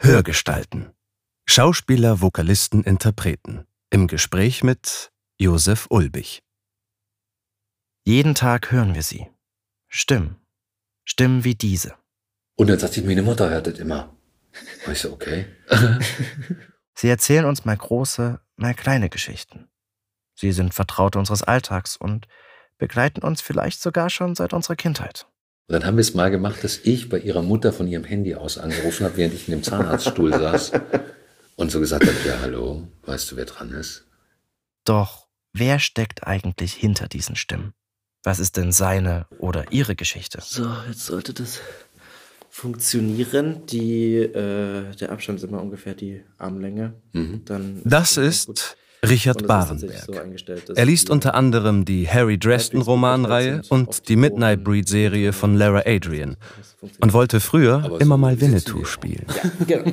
Hörgestalten. Schauspieler, Vokalisten, Interpreten. Im Gespräch mit Josef Ulbich. Jeden Tag hören wir sie. Stimmen. Stimmen wie diese. Und dann sagt sie, meine Mutter hört das immer. Und ich so, okay. Sie erzählen uns mal große, mal kleine Geschichten. Sie sind Vertraute unseres Alltags und begleiten uns vielleicht sogar schon seit unserer Kindheit. Und dann haben wir es mal gemacht, dass ich bei ihrer Mutter von ihrem Handy aus angerufen habe, während ich in dem Zahnarztstuhl saß und so gesagt habe, ja, hallo, weißt du, wer dran ist? Doch wer steckt eigentlich hinter diesen Stimmen? Was ist denn seine oder ihre Geschichte? So, jetzt sollte das funktionieren. Die, äh, der Abstand ist immer ungefähr die Armlänge. Mhm. Dann Das gut. ist Richard Barenberg. so Er liest unter anderem die Harry Dresden Romanreihe und die Midnight Breed Serie von Lara Adrian und wollte früher immer mal Winnetou spielen. Genau.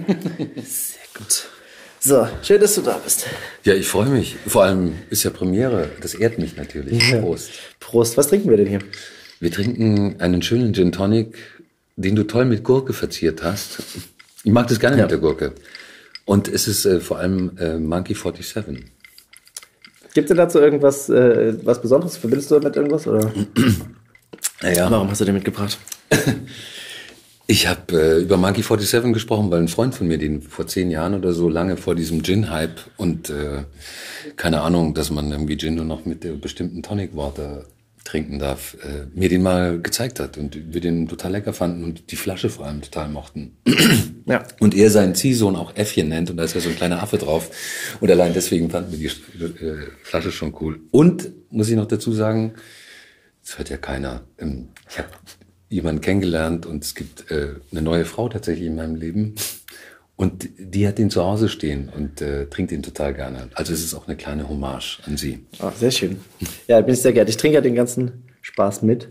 Sehr gut. So, schön, dass du da bist. Ja, ich freue mich. Vor allem ist ja Premiere. Das ehrt mich natürlich. Ja. Prost. Prost. Was trinken wir denn hier? Wir trinken einen schönen Gin Tonic, den du toll mit Gurke verziert hast. Ich mag das gerne Ja. mit der Gurke. Und es ist äh, vor allem äh, Monkey 47. Gibt es dazu irgendwas äh, was Besonderes? Verbindest du damit irgendwas? Oder? Naja, Warum hast du den mitgebracht? ich habe äh, über Monkey 47 gesprochen, weil ein Freund von mir, den vor zehn Jahren oder so lange vor diesem Gin-Hype und äh, keine Ahnung, dass man irgendwie Gin nur noch mit der bestimmten Tonic-Water trinken darf, äh, mir den mal gezeigt hat und wir den total lecker fanden und die Flasche vor allem total mochten. Ja. Und er seinen Ziehsohn auch Äffchen nennt und da ist ja so ein kleiner Affe drauf. Und allein deswegen fanden wir die äh, Flasche schon cool. Und, muss ich noch dazu sagen, das hört ja keiner. Ähm, Ich habe jemanden kennengelernt und es gibt äh, eine neue Frau tatsächlich in meinem Leben. Und die hat den zu Hause stehen und äh, trinkt ihn total gerne. Also es ist auch eine kleine Hommage an sie. Ah, sehr schön. Ja, bin ich sehr gerne. Ich trinke ja den ganzen Spaß mit.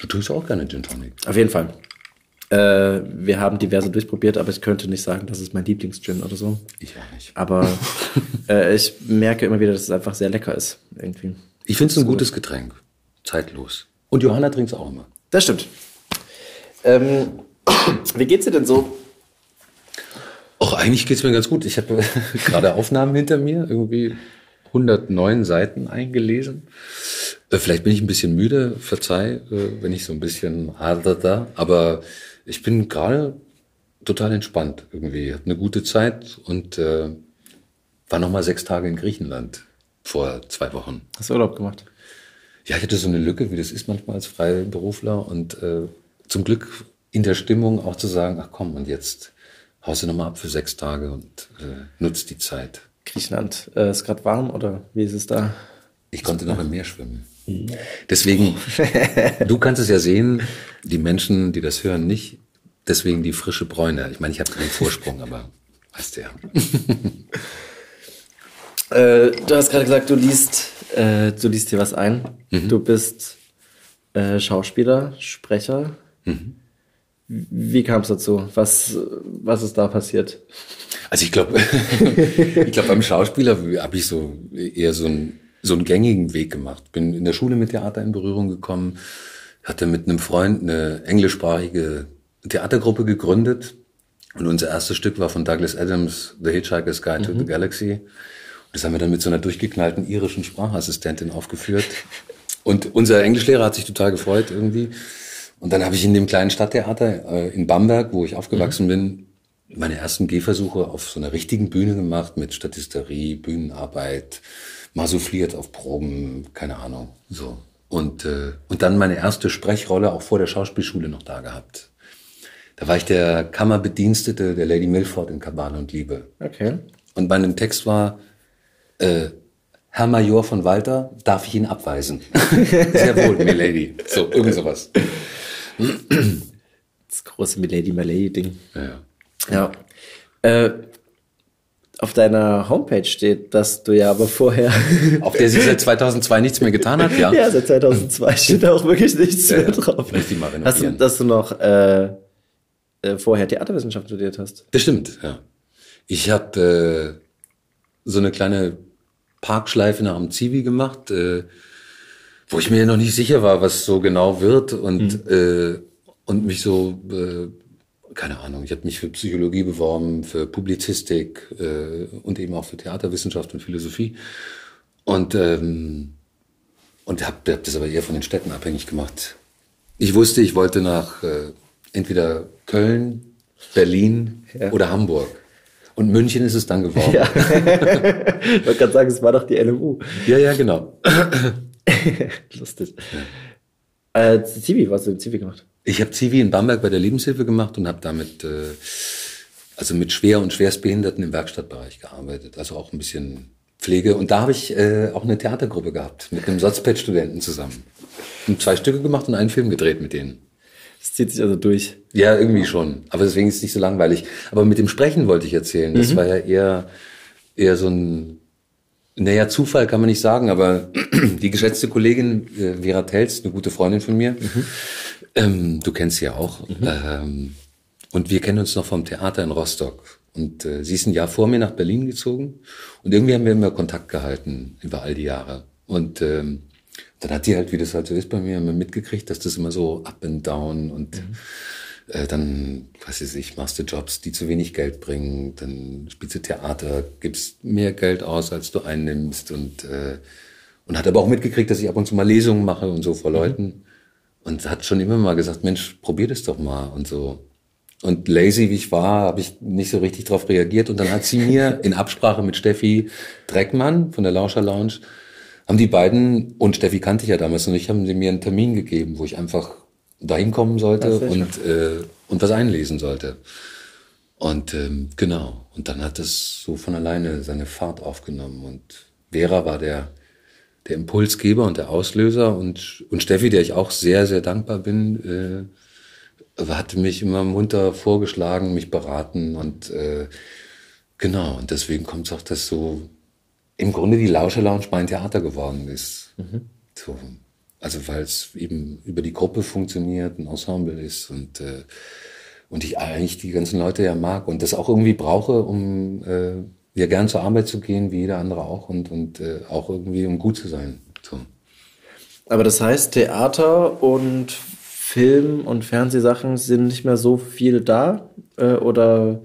Du trinkst auch gerne Gin Tonic. Auf jeden Fall. Äh, wir haben diverse durchprobiert, aber ich könnte nicht sagen, das ist mein Lieblingsgin oder so. Ich auch nicht. Aber äh, ich merke immer wieder, dass es einfach sehr lecker ist. Irgendwie. Ich finde es ein gutes Getränk. Zeitlos. Und Johanna trinkt es auch immer. Das stimmt. Ähm, wie geht's dir denn so? Auch eigentlich geht's mir ganz gut. Ich habe gerade Aufnahmen hinter mir, irgendwie 109 Seiten eingelesen. Äh, Vielleicht bin ich ein bisschen müde, verzeih, äh, wenn ich so ein bisschen haderte, aber ich bin gerade total entspannt irgendwie. Hab eine gute Zeit und äh, war noch mal sechs Tage in Griechenland vor zwei Wochen. Hast du Urlaub gemacht? Ja, ich hatte so eine Lücke, wie das ist manchmal als Freiberufler und äh, zum Glück in der Stimmung auch zu sagen, ach komm, und jetzt haust du nochmal ab für sechs Tage und äh, nutzt die Zeit. Griechenland. Äh, ist gerade warm oder wie ist es da? Ich konnte noch im Meer schwimmen. Deswegen, du kannst es ja sehen, die Menschen, die das hören, nicht. Deswegen die frische Bräune. Ich meine, ich habe keinen Vorsprung, aber weißt du ja. Äh, du hast gerade gesagt, du liest, äh, du liest dir was ein. Du bist äh, Schauspieler, Sprecher. Wie kam es dazu? Was, was ist da passiert? Also ich glaube, ich glaube beim Schauspieler habe ich so eher so einen so einen gängigen Weg gemacht. Bin in der Schule mit Theater in Berührung gekommen, hatte mit einem Freund eine englischsprachige Theatergruppe gegründet und unser erstes Stück war von Douglas Adams, The Hitchhiker's Guide to the Galaxy. Und das haben wir dann mit so einer durchgeknallten irischen Sprachassistentin aufgeführt. Und unser Englischlehrer hat sich total gefreut irgendwie. Und dann habe ich in dem kleinen Stadttheater äh, in Bamberg, wo ich aufgewachsen bin, meine ersten Gehversuche auf so einer richtigen Bühne gemacht mit Statisterie, Bühnenarbeit, mal souffliert auf Proben, keine Ahnung, so. Und, äh, und dann meine erste Sprechrolle auch vor der Schauspielschule noch da gehabt. Da war ich der Kammerbedienstete der Lady Milford in Kabale und Liebe. Okay. Und mein Text war, äh, Herr Major von Walter, darf ich ihn abweisen? Sehr wohl, Milady. So, irgend sowas. Das große Milady Malady-Ding. Ja. Ja. Äh, auf deiner Homepage steht, dass du ja aber vorher. Auf der sie seit 2002 nichts mehr getan hat, ja? ja, seit 2002 steht da auch wirklich nichts Ja, mehr drauf. Muss ich mal Hast du, renovieren. dass du noch äh, äh, vorher Theaterwissenschaft studiert hast? Das stimmt, ja. Ich habe äh, so eine kleine Parkschleife nach dem Zivi gemacht, äh, wo ich mir noch nicht sicher war, was so genau wird und, äh, und mich so äh, keine Ahnung, ich habe mich für Psychologie beworben, für Publizistik äh, und eben auch für Theaterwissenschaft und Philosophie. Und, ähm, und habe hab das aber eher von den Städten abhängig gemacht. Ich wusste, ich wollte nach äh, entweder Köln, Berlin ja. oder Hamburg. Und München ist es dann geworden. Ja. ich wollte gerade sagen, es war doch die LMU. Ja, ja, genau. Lustig. Ja. Äh, Zivi, was hast du im Zivi gemacht? Ich habe Zivi in Bamberg bei der Lebenshilfe gemacht und habe damit äh, also mit schwer und schwerstbehinderten im Werkstattbereich gearbeitet. Also auch ein bisschen Pflege. Und da habe ich äh, auch eine Theatergruppe gehabt mit einem Sotzpad-Studenten zusammen. Und zwei Stücke gemacht und einen Film gedreht mit denen. Das zieht sich also durch. Ja, irgendwie schon. Aber deswegen ist es nicht so langweilig. Aber mit dem Sprechen wollte ich erzählen. Das mhm. war ja eher, eher so ein, naja, Zufall kann man nicht sagen, aber die geschätzte Kollegin äh, Vera Telz, eine gute Freundin von mir, mhm. ähm, du kennst sie ja auch, mhm. ähm, und wir kennen uns noch vom Theater in Rostock. Und äh, sie ist ein Jahr vor mir nach Berlin gezogen und irgendwie haben wir immer Kontakt gehalten über all die Jahre. Und ähm, dann hat die halt, wie das halt so ist bei mir, immer mitgekriegt, dass das immer so up and down und mhm. Äh, dann, weiß ich, machst du Jobs, die zu wenig Geld bringen, dann spielst du Theater, gibst mehr Geld aus, als du einnimmst und äh, und hat aber auch mitgekriegt, dass ich ab und zu mal Lesungen mache und so vor mhm. Leuten und hat schon immer mal gesagt, Mensch, probier das doch mal und so. Und lazy wie ich war, habe ich nicht so richtig drauf reagiert. Und dann hat sie mir in Absprache mit Steffi Dreckmann von der Lauscher Lounge, haben die beiden, und Steffi kannte ich ja damals noch nicht, haben sie mir einen Termin gegeben, wo ich einfach dahin kommen sollte und, äh, und was einlesen sollte. Und ähm, genau, und dann hat es so von alleine seine Fahrt aufgenommen. Und Vera war der, der Impulsgeber und der Auslöser und, und Steffi, der ich auch sehr, sehr dankbar bin, äh, hatte mich immer munter vorgeschlagen, mich beraten und äh, genau, und deswegen kommt es auch, dass so im Grunde die Lauscher Lounge mein Theater geworden ist. Mhm. So, also weil es eben über die Gruppe funktioniert, ein Ensemble ist und äh, und ich eigentlich die ganzen Leute ja mag und das auch irgendwie brauche, um äh, ja gern zur Arbeit zu gehen, wie jeder andere auch und und äh, auch irgendwie um gut zu sein. So. Aber das heißt, Theater und Film- und Fernsehsachen sind nicht mehr so viel da? Äh, oder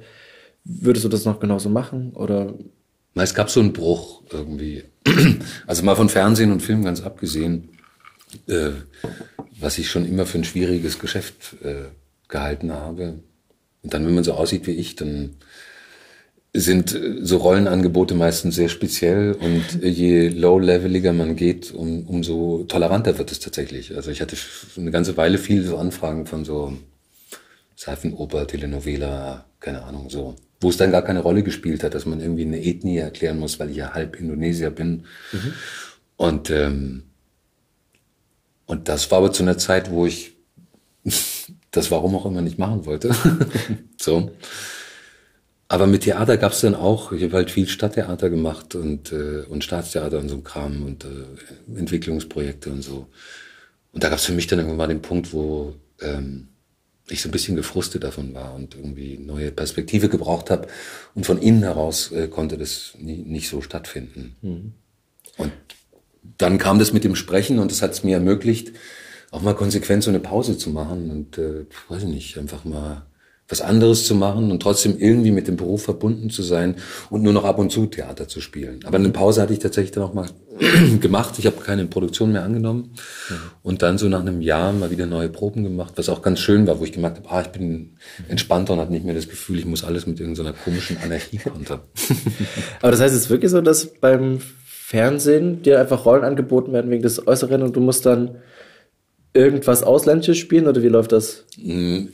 würdest du das noch genauso machen? Oder? Es gab so einen Bruch irgendwie. Also mal von Fernsehen und Film ganz abgesehen, äh, was ich schon immer für ein schwieriges Geschäft äh, gehalten habe. Und dann, wenn man so aussieht wie ich, dann sind äh, so Rollenangebote meistens sehr speziell und je low-leveliger man geht, um, umso toleranter wird es tatsächlich. Also ich hatte eine ganze Weile viele so Anfragen von so Seifenoper, Telenovela, keine Ahnung, so, wo es dann gar keine Rolle gespielt hat, dass man irgendwie eine Ethnie erklären muss, weil ich ja halb Indonesier bin. Mhm. Und, ähm, und das war aber zu einer Zeit, wo ich das warum auch immer nicht machen wollte. so. Aber mit Theater gab's dann auch, ich habe halt viel Stadttheater gemacht und, äh, und Staatstheater und so ein Kram und äh, Entwicklungsprojekte und so. Und da gab's für mich dann irgendwann mal den Punkt, wo ähm, ich so ein bisschen gefrustet davon war und irgendwie neue Perspektive gebraucht habe. Und von innen heraus äh, konnte das nie, nicht so stattfinden. Mhm. Und dann kam das mit dem Sprechen und das hat es mir ermöglicht, auch mal konsequent so eine Pause zu machen und, äh, weiß ich nicht, einfach mal was anderes zu machen und trotzdem irgendwie mit dem Beruf verbunden zu sein und nur noch ab und zu Theater zu spielen. Aber eine Pause hatte ich tatsächlich dann auch mal gemacht. Ich habe keine Produktion mehr angenommen mhm. und dann so nach einem Jahr mal wieder neue Proben gemacht, was auch ganz schön war, wo ich gemerkt habe, ah, ich bin entspannter und habe nicht mehr das Gefühl, ich muss alles mit irgendeiner komischen Anarchie kontern. Aber das heißt, es ist wirklich so, dass beim Fernsehen dir einfach Rollen angeboten werden wegen des Äußeren und du musst dann irgendwas Ausländisches spielen oder wie läuft das? Hm,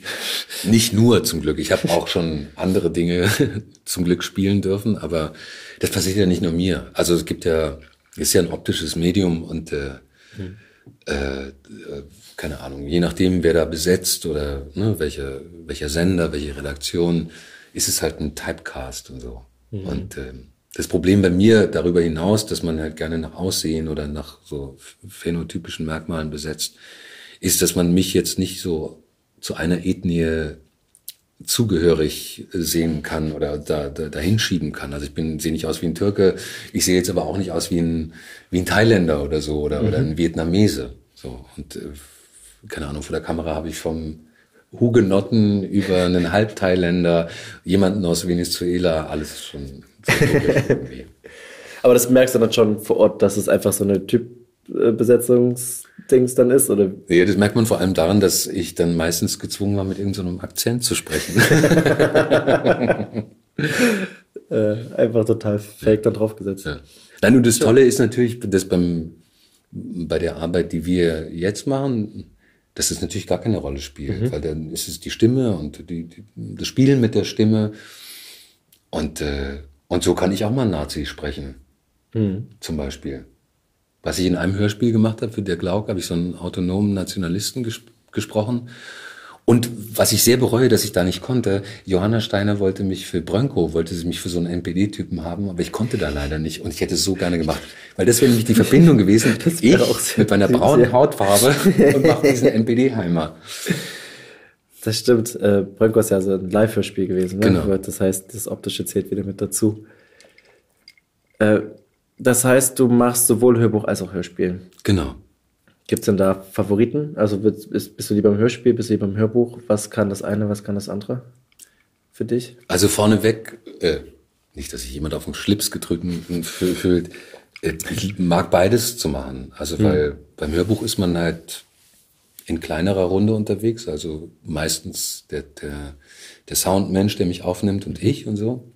nicht nur zum Glück. Ich habe auch schon andere Dinge zum Glück spielen dürfen, aber das passiert ja nicht nur mir. Also es gibt ja, ist ja ein optisches Medium und äh, hm. äh, keine Ahnung, je nachdem, wer da besetzt oder ne, welche, welcher Sender, welche Redaktion, ist es halt ein Typecast und so. Mhm. Und äh, das Problem bei mir darüber hinaus, dass man halt gerne nach Aussehen oder nach so phänotypischen Merkmalen besetzt, ist, dass man mich jetzt nicht so zu einer Ethnie zugehörig sehen kann oder da, da dahin schieben kann. Also ich bin sehe nicht aus wie ein Türke, ich sehe jetzt aber auch nicht aus wie ein wie ein Thailänder oder so oder mhm. oder ein Vietnamese. So und äh, keine Ahnung vor der Kamera habe ich vom Hugenotten über einen Halbthailänder, jemanden aus Venezuela, alles schon. Aber das merkst du dann schon vor Ort, dass es einfach so eine Typbesetzungsdings dann ist, oder? Ja, das merkt man vor allem daran, dass ich dann meistens gezwungen war, mit irgendeinem so Akzent zu sprechen. äh, einfach total fake dann draufgesetzt. Ja. Nein, und das Tolle ist natürlich, dass beim, bei der Arbeit, die wir jetzt machen, dass es natürlich gar keine Rolle spielt, mhm. weil dann ist es die Stimme und die, die, das Spielen mit der Stimme. Und, äh, und so kann ich auch mal Nazi sprechen, mhm. zum Beispiel. Was ich in einem Hörspiel gemacht habe für der Glauk, habe ich so einen autonomen Nationalisten ges gesprochen. Und was ich sehr bereue, dass ich da nicht konnte, Johanna Steiner wollte mich für Brönko, wollte sie mich für so einen NPD-Typen haben, aber ich konnte da leider nicht und ich hätte es so gerne gemacht. Weil das wäre nämlich die Verbindung gewesen, ich mit meiner braunen. Hautfarbe und mache diesen NPD-Heimer. Das stimmt. Äh, Brönko ist ja so ein Live-Hörspiel gewesen. Ne? Genau. Das heißt, das Optische zählt wieder mit dazu. Äh, das heißt, du machst sowohl Hörbuch als auch Hörspiel. Genau. Gibt es denn da Favoriten? Also bist, bist du lieber im Hörspiel, bist du lieber im Hörbuch? Was kann das eine, was kann das andere für dich? Also vorneweg, äh, nicht, dass sich jemand auf den Schlips gedrückt fühlt, äh, ich mag beides zu machen. Also hm. weil beim Hörbuch ist man halt in kleinerer Runde unterwegs, also meistens der, der, der Soundmensch, der mich aufnimmt und ich und so.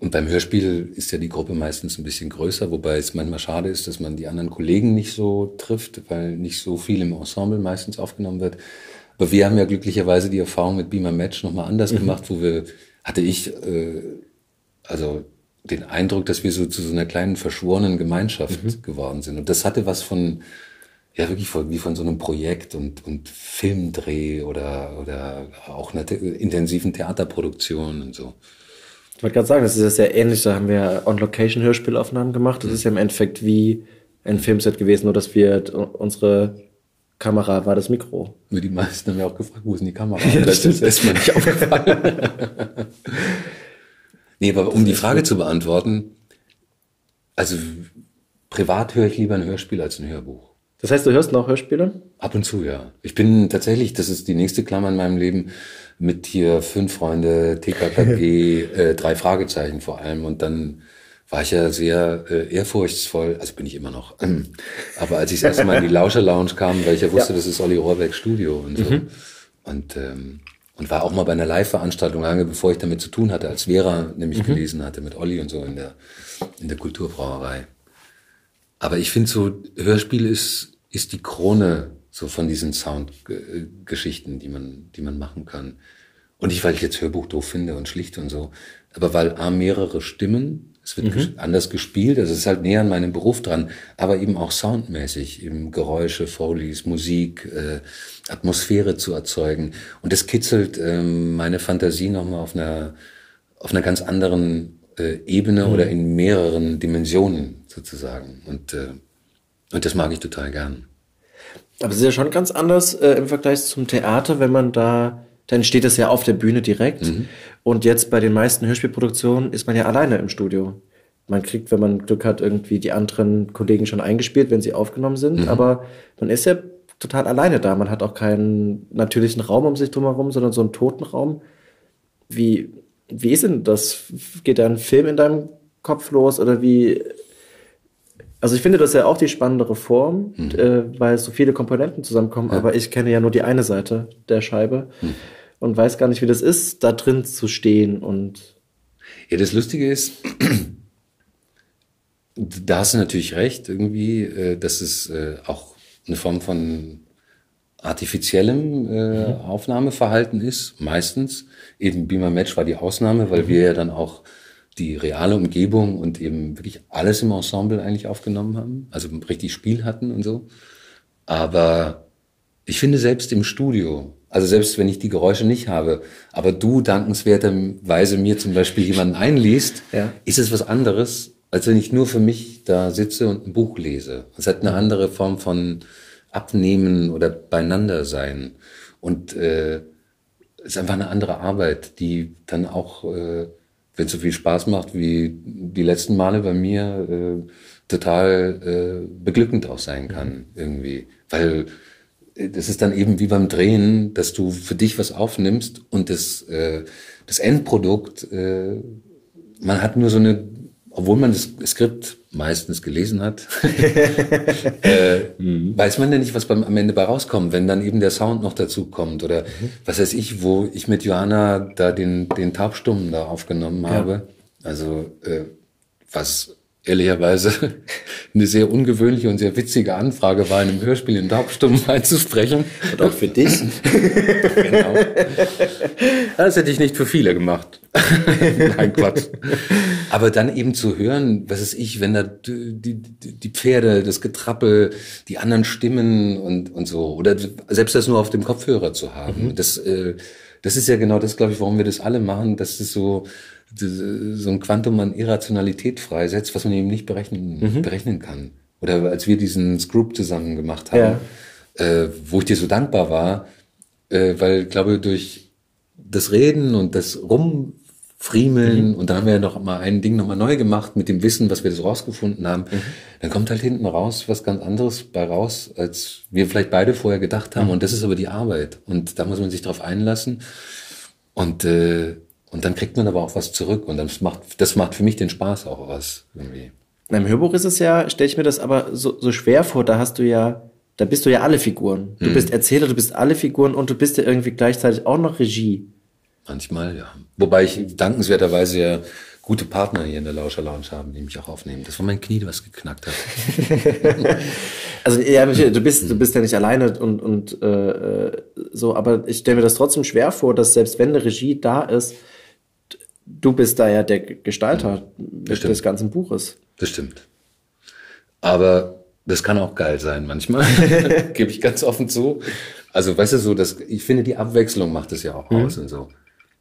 Und beim Hörspiel ist ja die Gruppe meistens ein bisschen größer, wobei es manchmal schade ist, dass man die anderen Kollegen nicht so trifft, weil nicht so viel im Ensemble meistens aufgenommen wird. Aber wir haben ja glücklicherweise die Erfahrung mit Beamer Match nochmal anders mhm. gemacht, wo wir, hatte ich, äh, also den Eindruck, dass wir so zu so einer kleinen verschworenen Gemeinschaft mhm. geworden sind. Und das hatte was von, ja wirklich von, wie von so einem Projekt und, und Filmdreh oder, oder auch einer intensiven Theaterproduktion und so. Ich wollte gerade sagen, das ist ja sehr ähnlich. Da haben wir On-Location-Hörspielaufnahmen gemacht. Das ist ja im Endeffekt wie ein Filmset gewesen, nur dass wir unsere Kamera war das Mikro. Nur die meisten haben ja auch gefragt, wo ist denn die Kamera? Ja, das, das ist mir nicht aufgefallen. nee, aber um die Frage zu beantworten, also privat höre ich lieber ein Hörspiel als ein Hörbuch. Das heißt, du hörst noch Hörspiele? Ab und zu, ja. Ich bin tatsächlich, das ist die nächste Klammer in meinem Leben, mit hier fünf Freunde, TKKG, äh, drei Fragezeichen vor allem. Und dann war ich ja sehr äh, ehrfurchtsvoll, also bin ich immer noch. Aber als ich das erste Mal in die Lauscher Lounge kam, weil ich ja wusste, ja. das ist Olli Rohrbeck Studio und so. Mhm. Und, ähm, und war auch mal bei einer Live-Veranstaltung lange, bevor ich damit zu tun hatte, als Vera nämlich mhm. gelesen hatte mit Olli und so in der, in der Kulturbrauerei. Aber ich finde so, Hörspiel ist, ist die Krone so von diesen Soundgeschichten, die man, die man machen kann. Und nicht, weil ich jetzt Hörbuch doof finde und schlicht und so, aber weil A, mehrere Stimmen, es wird mhm. anders gespielt, also es ist halt näher an meinem Beruf dran, aber eben auch soundmäßig, eben Geräusche, Folies, Musik, äh, Atmosphäre zu erzeugen. Und das kitzelt äh, meine Fantasie nochmal auf einer, auf einer ganz anderen äh, Ebene mhm. oder in mehreren Dimensionen sozusagen. Und, äh, und das mag ich total gern. Aber es ist ja schon ganz anders äh, im Vergleich zum Theater, wenn man da, dann steht es ja auf der Bühne direkt. Mhm. Und jetzt bei den meisten Hörspielproduktionen ist man ja alleine im Studio. Man kriegt, wenn man Glück hat, irgendwie die anderen Kollegen schon eingespielt, wenn sie aufgenommen sind. Mhm. Aber man ist ja total alleine da. Man hat auch keinen natürlichen Raum um sich drumherum, sondern so einen toten Raum. Wie, wie ist denn das? Geht da ein Film in deinem Kopf los oder wie also ich finde das ja auch die spannendere Form, mhm. äh, weil so viele Komponenten zusammenkommen, ja. aber ich kenne ja nur die eine Seite der Scheibe mhm. und weiß gar nicht, wie das ist, da drin zu stehen und. Ja, das Lustige ist, da hast du natürlich recht, irgendwie, äh, dass es äh, auch eine Form von artifiziellem äh, mhm. Aufnahmeverhalten ist, meistens. Eben Beamer Match war die Ausnahme, weil wir ja dann auch die reale Umgebung und eben wirklich alles im Ensemble eigentlich aufgenommen haben, also richtig Spiel hatten und so. Aber ich finde selbst im Studio, also selbst wenn ich die Geräusche nicht habe, aber du dankenswerterweise mir zum Beispiel jemanden einliest, ja. ist es was anderes, als wenn ich nur für mich da sitze und ein Buch lese. Es hat eine andere Form von Abnehmen oder beieinander sein. Und äh, es ist einfach eine andere Arbeit, die dann auch äh, wenn es so viel Spaß macht wie die letzten Male bei mir, äh, total äh, beglückend auch sein kann irgendwie. Weil das ist dann eben wie beim Drehen, dass du für dich was aufnimmst und das, äh, das Endprodukt, äh, man hat nur so eine, obwohl man das Skript meistens gelesen hat, äh, mhm. weiß man ja nicht, was beim, am Ende bei rauskommt, wenn dann eben der Sound noch dazu kommt oder mhm. was weiß ich, wo ich mit Johanna da den, den Taubstummen da aufgenommen ja. habe. Also äh, was ehrlicherweise eine sehr ungewöhnliche und sehr witzige Anfrage war, in einem Hörspiel in Taubstummen einzusprechen. Und auch für dich. genau. Das hätte ich nicht für viele gemacht. Nein, Quatsch. Aber dann eben zu hören, was ist ich, wenn da die, die, die Pferde, das Getrappel, die anderen Stimmen und, und so, oder selbst das nur auf dem Kopfhörer zu haben, mhm. das, äh, das ist ja genau das, glaube ich, warum wir das alle machen, dass es so, so ein Quantum an Irrationalität freisetzt, was man eben nicht berechnen, mhm. berechnen kann. Oder als wir diesen Scroop zusammen gemacht haben, ja. äh, wo ich dir so dankbar war, äh, weil, glaube durch das Reden und das Rumfriemeln mhm. und dann haben wir ja noch mal ein Ding noch mal neu gemacht mit dem Wissen, was wir so rausgefunden haben, mhm. dann kommt halt hinten raus was ganz anderes bei raus, als wir vielleicht beide vorher gedacht haben. Mhm. Und das ist aber die Arbeit. Und da muss man sich drauf einlassen. Und äh, und dann kriegt man aber auch was zurück und das macht, das macht für mich den Spaß auch was irgendwie. Im Hörbuch ist es ja, stelle ich mir das aber so, so schwer vor, da hast du ja, da bist du ja alle Figuren. Du hm. bist Erzähler, du bist alle Figuren und du bist ja irgendwie gleichzeitig auch noch Regie. Manchmal, ja. Wobei ich dankenswerterweise ja gute Partner hier in der Lauscher Lounge haben, die mich auch aufnehmen. Das war mein Knie, was geknackt hat. also ja, du bist, du bist ja nicht alleine und, und äh, so, aber ich stelle mir das trotzdem schwer vor, dass selbst wenn eine Regie da ist, du bist da ja der Gestalter des ganzen Buches. Das stimmt. Aber das kann auch geil sein manchmal, gebe ich ganz offen zu. Also weißt du so, dass ich finde, die Abwechslung macht es ja auch mhm. aus und so.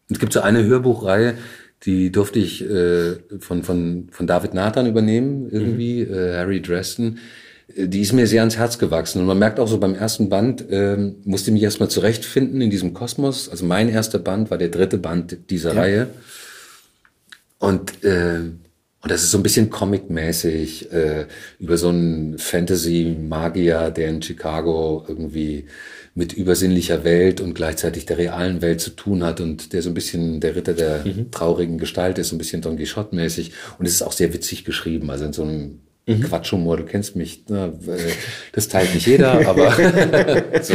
Es gibt so eine Hörbuchreihe, die durfte ich äh, von, von, von David Nathan übernehmen, irgendwie, mhm. äh, Harry Dresden. Die ist mir sehr ans Herz gewachsen. Und man merkt auch so beim ersten Band, äh, musste ich mich erstmal zurechtfinden in diesem Kosmos. Also mein erster Band war der dritte Band dieser ja. Reihe. Und, äh, und das ist so ein bisschen comic-mäßig äh, über so einen Fantasy-Magier, der in Chicago irgendwie mit übersinnlicher Welt und gleichzeitig der realen Welt zu tun hat und der so ein bisschen der Ritter der mhm. traurigen Gestalt ist, so ein bisschen Don Quixote-mäßig. Und es ist auch sehr witzig geschrieben, also in so einem mhm. Quatschhumor, du kennst mich, ne? das teilt nicht jeder, aber so.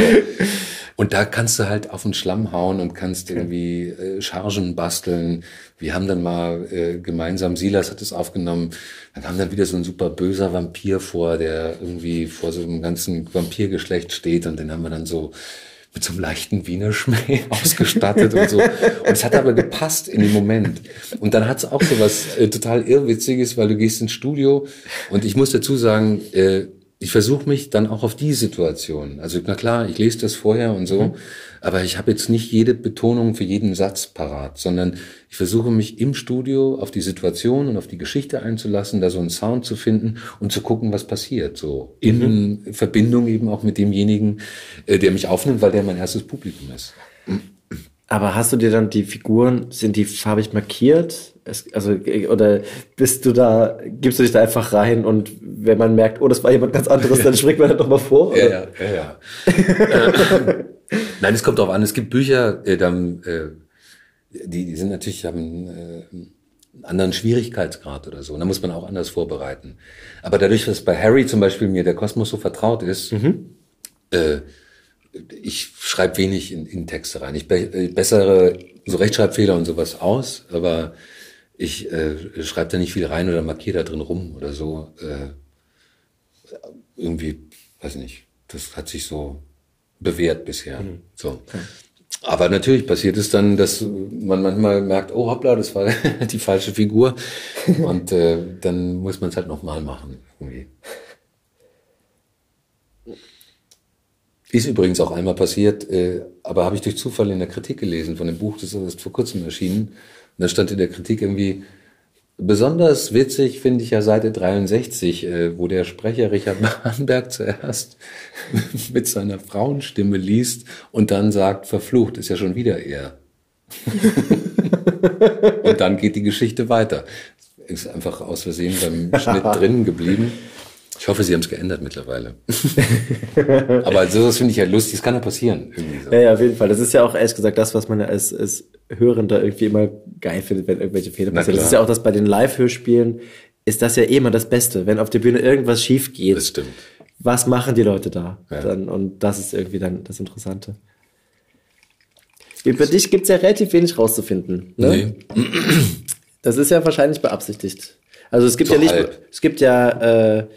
Und da kannst du halt auf den Schlamm hauen und kannst irgendwie äh, Chargen basteln. Wir haben dann mal äh, gemeinsam, Silas hat es aufgenommen, dann kam dann wieder so ein super böser Vampir vor, der irgendwie vor so einem ganzen Vampirgeschlecht steht und den haben wir dann so mit so einem leichten Wiener Schmäh ausgestattet und so. Und es hat aber gepasst in dem Moment. Und dann hat es auch so was äh, total Irrwitziges, weil du gehst ins Studio und ich muss dazu sagen, äh, ich versuche mich dann auch auf die Situation. Also na klar, ich lese das vorher und so, mhm. aber ich habe jetzt nicht jede Betonung für jeden Satz parat, sondern ich versuche mich im Studio auf die Situation und auf die Geschichte einzulassen, da so einen Sound zu finden und zu gucken, was passiert. So in mhm. Verbindung eben auch mit demjenigen, äh, der mich aufnimmt, weil der mein erstes Publikum ist. Aber hast du dir dann die Figuren, sind die farbig markiert? Es, also, oder bist du da, gibst du dich da einfach rein und wenn man merkt, oh, das war jemand ganz anderes, dann springt man halt doch mal vor? Oder? Ja, ja, ja. äh, nein, es kommt auch an. Es gibt Bücher, äh, dann, äh, die, die sind natürlich, haben äh, einen anderen Schwierigkeitsgrad oder so. Und da muss man auch anders vorbereiten. Aber dadurch, dass bei Harry zum Beispiel mir der Kosmos so vertraut ist, mhm. äh, ich schreibe wenig in, in Texte rein. Ich be äh, bessere so Rechtschreibfehler und sowas aus, aber ich äh, schreibe da nicht viel rein oder markiere da drin rum oder so. Äh, irgendwie, weiß nicht, das hat sich so bewährt bisher. Mhm. So. Okay. Aber natürlich passiert es dann, dass man manchmal merkt, oh hoppla, das war die falsche Figur. Und äh, dann muss man es halt nochmal machen. Irgendwie. Ist übrigens auch einmal passiert, äh, aber habe ich durch Zufall in der Kritik gelesen von dem Buch, das ist vor kurzem erschienen. Und da stand in der Kritik irgendwie, besonders witzig finde ich ja Seite 63, äh, wo der Sprecher Richard Bahnberg zuerst mit seiner Frauenstimme liest und dann sagt, verflucht, ist ja schon wieder er. und dann geht die Geschichte weiter. Ist einfach aus Versehen beim Schnitt drin geblieben. Ich hoffe, Sie haben es geändert mittlerweile. Aber sowas finde ich ja lustig, das kann ja passieren. So. Ja, ja, auf jeden Fall. Das ist ja auch ehrlich gesagt das, was man als, als Hörender irgendwie immer geil findet, wenn irgendwelche Fehler passieren. Das ist ja auch das bei den Live-Hörspielen, ist das ja eh immer das Beste, wenn auf der Bühne irgendwas schief geht. Das stimmt. Was machen die Leute da? Ja. Dann, und das ist irgendwie dann das Interessante. Über dich gibt's ja relativ wenig rauszufinden. Ne? Nee. Das ist ja wahrscheinlich beabsichtigt. Also es gibt so ja nicht, halb. es gibt ja äh,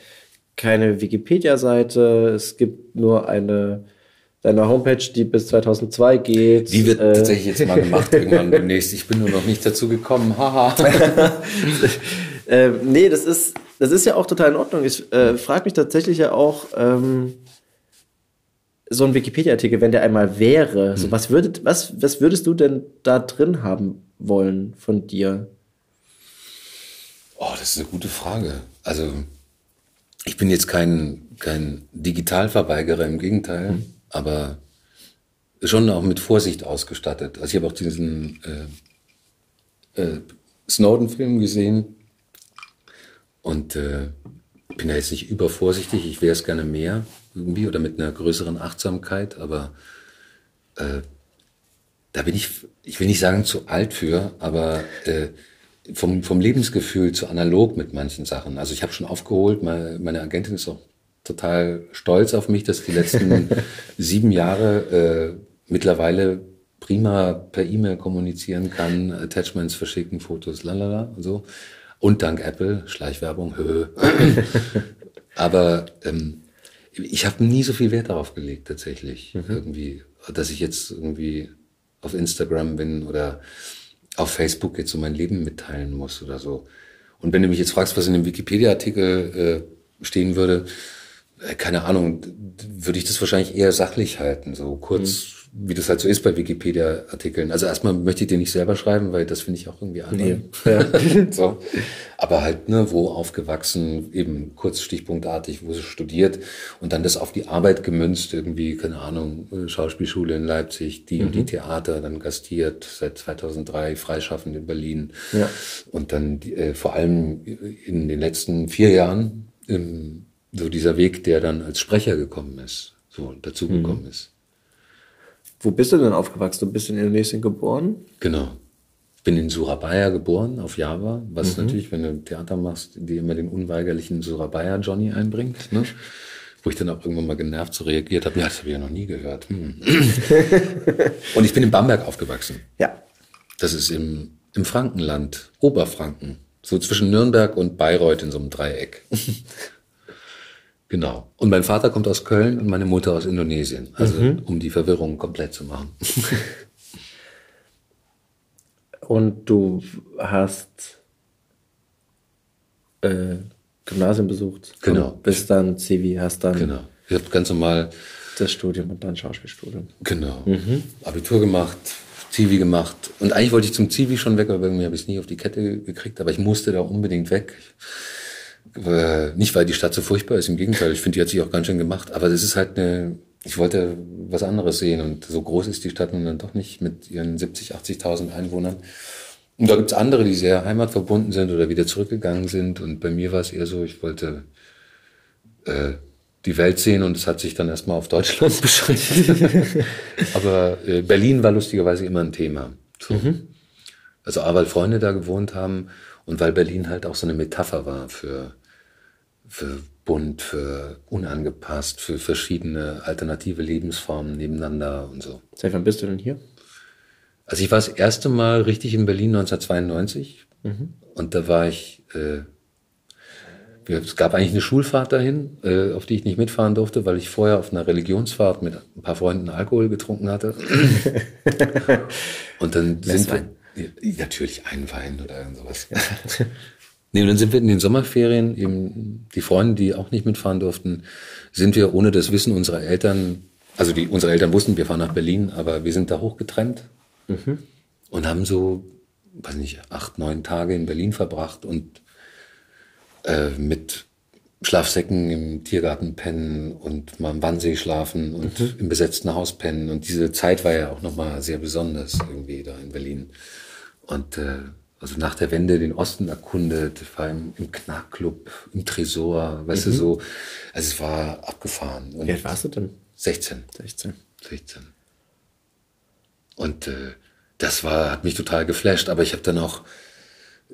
keine Wikipedia-Seite, es gibt nur eine deine Homepage, die bis 2002 geht. Die wird äh, tatsächlich jetzt mal gemacht irgendwann demnächst. Ich bin nur noch nicht dazu gekommen. Haha. äh, nee, das ist das ist ja auch total in Ordnung. Ich äh, frage mich tatsächlich ja auch ähm, so ein Wikipedia-Artikel, wenn der einmal wäre, hm. so was würdet was was würdest du denn da drin haben wollen von dir? Oh, das ist eine gute Frage. Also ich bin jetzt kein, kein Digitalverweigerer, im Gegenteil, mhm. aber schon auch mit Vorsicht ausgestattet. Also ich habe auch diesen äh, äh, Snowden-Film gesehen und äh, bin da jetzt nicht übervorsichtig. Ich wäre es gerne mehr irgendwie oder mit einer größeren Achtsamkeit, aber äh, da bin ich, ich will nicht sagen zu alt für, aber äh, vom, vom Lebensgefühl zu analog mit manchen Sachen. Also ich habe schon aufgeholt, meine, meine Agentin ist auch total stolz auf mich, dass die letzten sieben Jahre äh, mittlerweile prima per E-Mail kommunizieren kann, Attachments verschicken, Fotos, lalala und so. Und dank Apple, Schleichwerbung, hö. Aber ähm, ich habe nie so viel Wert darauf gelegt, tatsächlich. Mhm. Irgendwie, dass ich jetzt irgendwie auf Instagram bin oder auf Facebook jetzt so mein Leben mitteilen muss oder so. Und wenn du mich jetzt fragst, was in dem Wikipedia-Artikel äh, stehen würde, äh, keine Ahnung, würde ich das wahrscheinlich eher sachlich halten, so kurz, mhm. Wie das halt so ist bei Wikipedia-Artikeln. Also erstmal möchte ich dir nicht selber schreiben, weil das finde ich auch irgendwie albern. Nee. Ja. so. Aber halt, ne, wo aufgewachsen, eben kurz stichpunktartig, wo sie studiert und dann das auf die Arbeit gemünzt, irgendwie, keine Ahnung, Schauspielschule in Leipzig, die mhm. und die Theater, dann gastiert, seit 2003 freischaffend in Berlin. Ja. Und dann äh, vor allem in den letzten vier Jahren im so dieser Weg, der dann als Sprecher gekommen ist, so dazugekommen mhm. ist. Wo bist du denn aufgewachsen? Du bist in Indonesien geboren? Genau. Bin in Surabaya geboren, auf Java, was mhm. natürlich, wenn du Theater machst, dir immer den unweigerlichen Surabaya-Johnny einbringt. Ne? Wo ich dann auch irgendwann mal genervt so reagiert habe, ja, das habe ich ja noch nie gehört. Hm. Und ich bin in Bamberg aufgewachsen. Ja. Das ist im, im Frankenland, Oberfranken. So zwischen Nürnberg und Bayreuth in so einem Dreieck. Genau. Und mein Vater kommt aus Köln und meine Mutter aus Indonesien. Also mhm. um die Verwirrung komplett zu machen. und du hast äh, Gymnasium besucht. Genau. Bis dann Civi, hast dann. Genau. Ich habe ganz normal das Studium und dann Schauspielstudium. Genau. Mhm. Abitur gemacht, Zivi gemacht. Und eigentlich wollte ich zum Zivi schon weg, aber irgendwie habe ich es nie auf die Kette gekriegt. Aber ich musste da unbedingt weg. Äh, nicht, weil die Stadt so furchtbar ist, im Gegenteil, ich finde, die hat sich auch ganz schön gemacht, aber das ist halt eine, ich wollte was anderes sehen und so groß ist die Stadt nun dann doch nicht mit ihren 70, 80.000 Einwohnern. Und da gibt's andere, die sehr heimatverbunden sind oder wieder zurückgegangen sind und bei mir war es eher so, ich wollte äh, die Welt sehen und es hat sich dann erstmal auf Deutschland beschränkt. aber äh, Berlin war lustigerweise immer ein Thema. So. Mhm. Also A, weil Freunde da gewohnt haben und weil Berlin halt auch so eine Metapher war für für bunt, für unangepasst, für verschiedene alternative Lebensformen nebeneinander und so. Seit wann bist du denn hier? Also ich war das erste Mal richtig in Berlin 1992 mhm. und da war ich, äh, es gab eigentlich eine Schulfahrt dahin, äh, auf die ich nicht mitfahren durfte, weil ich vorher auf einer Religionsfahrt mit ein paar Freunden Alkohol getrunken hatte. und dann sind wir, natürlich ein Wein oder irgend sowas. Nee, und dann sind wir in den Sommerferien, eben die Freunde, die auch nicht mitfahren durften, sind wir ohne das Wissen unserer Eltern, also die, unsere Eltern wussten, wir fahren nach Berlin, aber wir sind da hochgetrennt mhm. und haben so, weiß nicht, acht, neun Tage in Berlin verbracht und äh, mit Schlafsäcken im Tiergarten pennen und mal am Wannsee schlafen und mhm. im besetzten Haus pennen. Und diese Zeit war ja auch nochmal sehr besonders irgendwie da in Berlin. Und äh, also nach der Wende den Osten erkundet, war im, im Knackclub, im Tresor, weißt mhm. du, so. Also es war abgefahren. Und Wie alt warst du denn? 16. 16. 16. Und äh, das war, hat mich total geflasht, aber ich habe dann auch,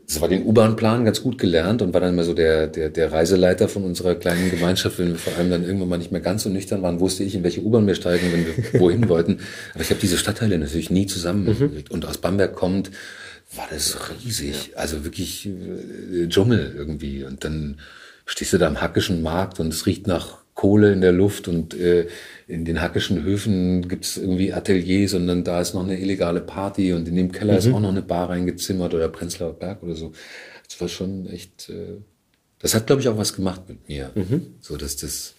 das war den U-Bahn-Plan ganz gut gelernt und war dann immer so der, der, der Reiseleiter von unserer kleinen Gemeinschaft. Wenn wir vor allem dann irgendwann mal nicht mehr ganz so nüchtern waren, wusste ich, in welche U-Bahn wir steigen, wenn wir wohin wollten. Aber ich habe diese Stadtteile natürlich nie zusammengekriegt. Mhm. Und aus Bamberg kommt, war das riesig. Also wirklich äh, Dschungel irgendwie. Und dann stehst du da am Hackischen Markt und es riecht nach Kohle in der Luft und äh, in den hackischen Höfen gibt's irgendwie Ateliers und dann da ist noch eine illegale Party und in dem Keller mhm. ist auch noch eine Bar reingezimmert oder Prenzlauer Berg oder so. Das war schon echt, äh, das hat glaube ich auch was gemacht mit mir, mhm. so dass das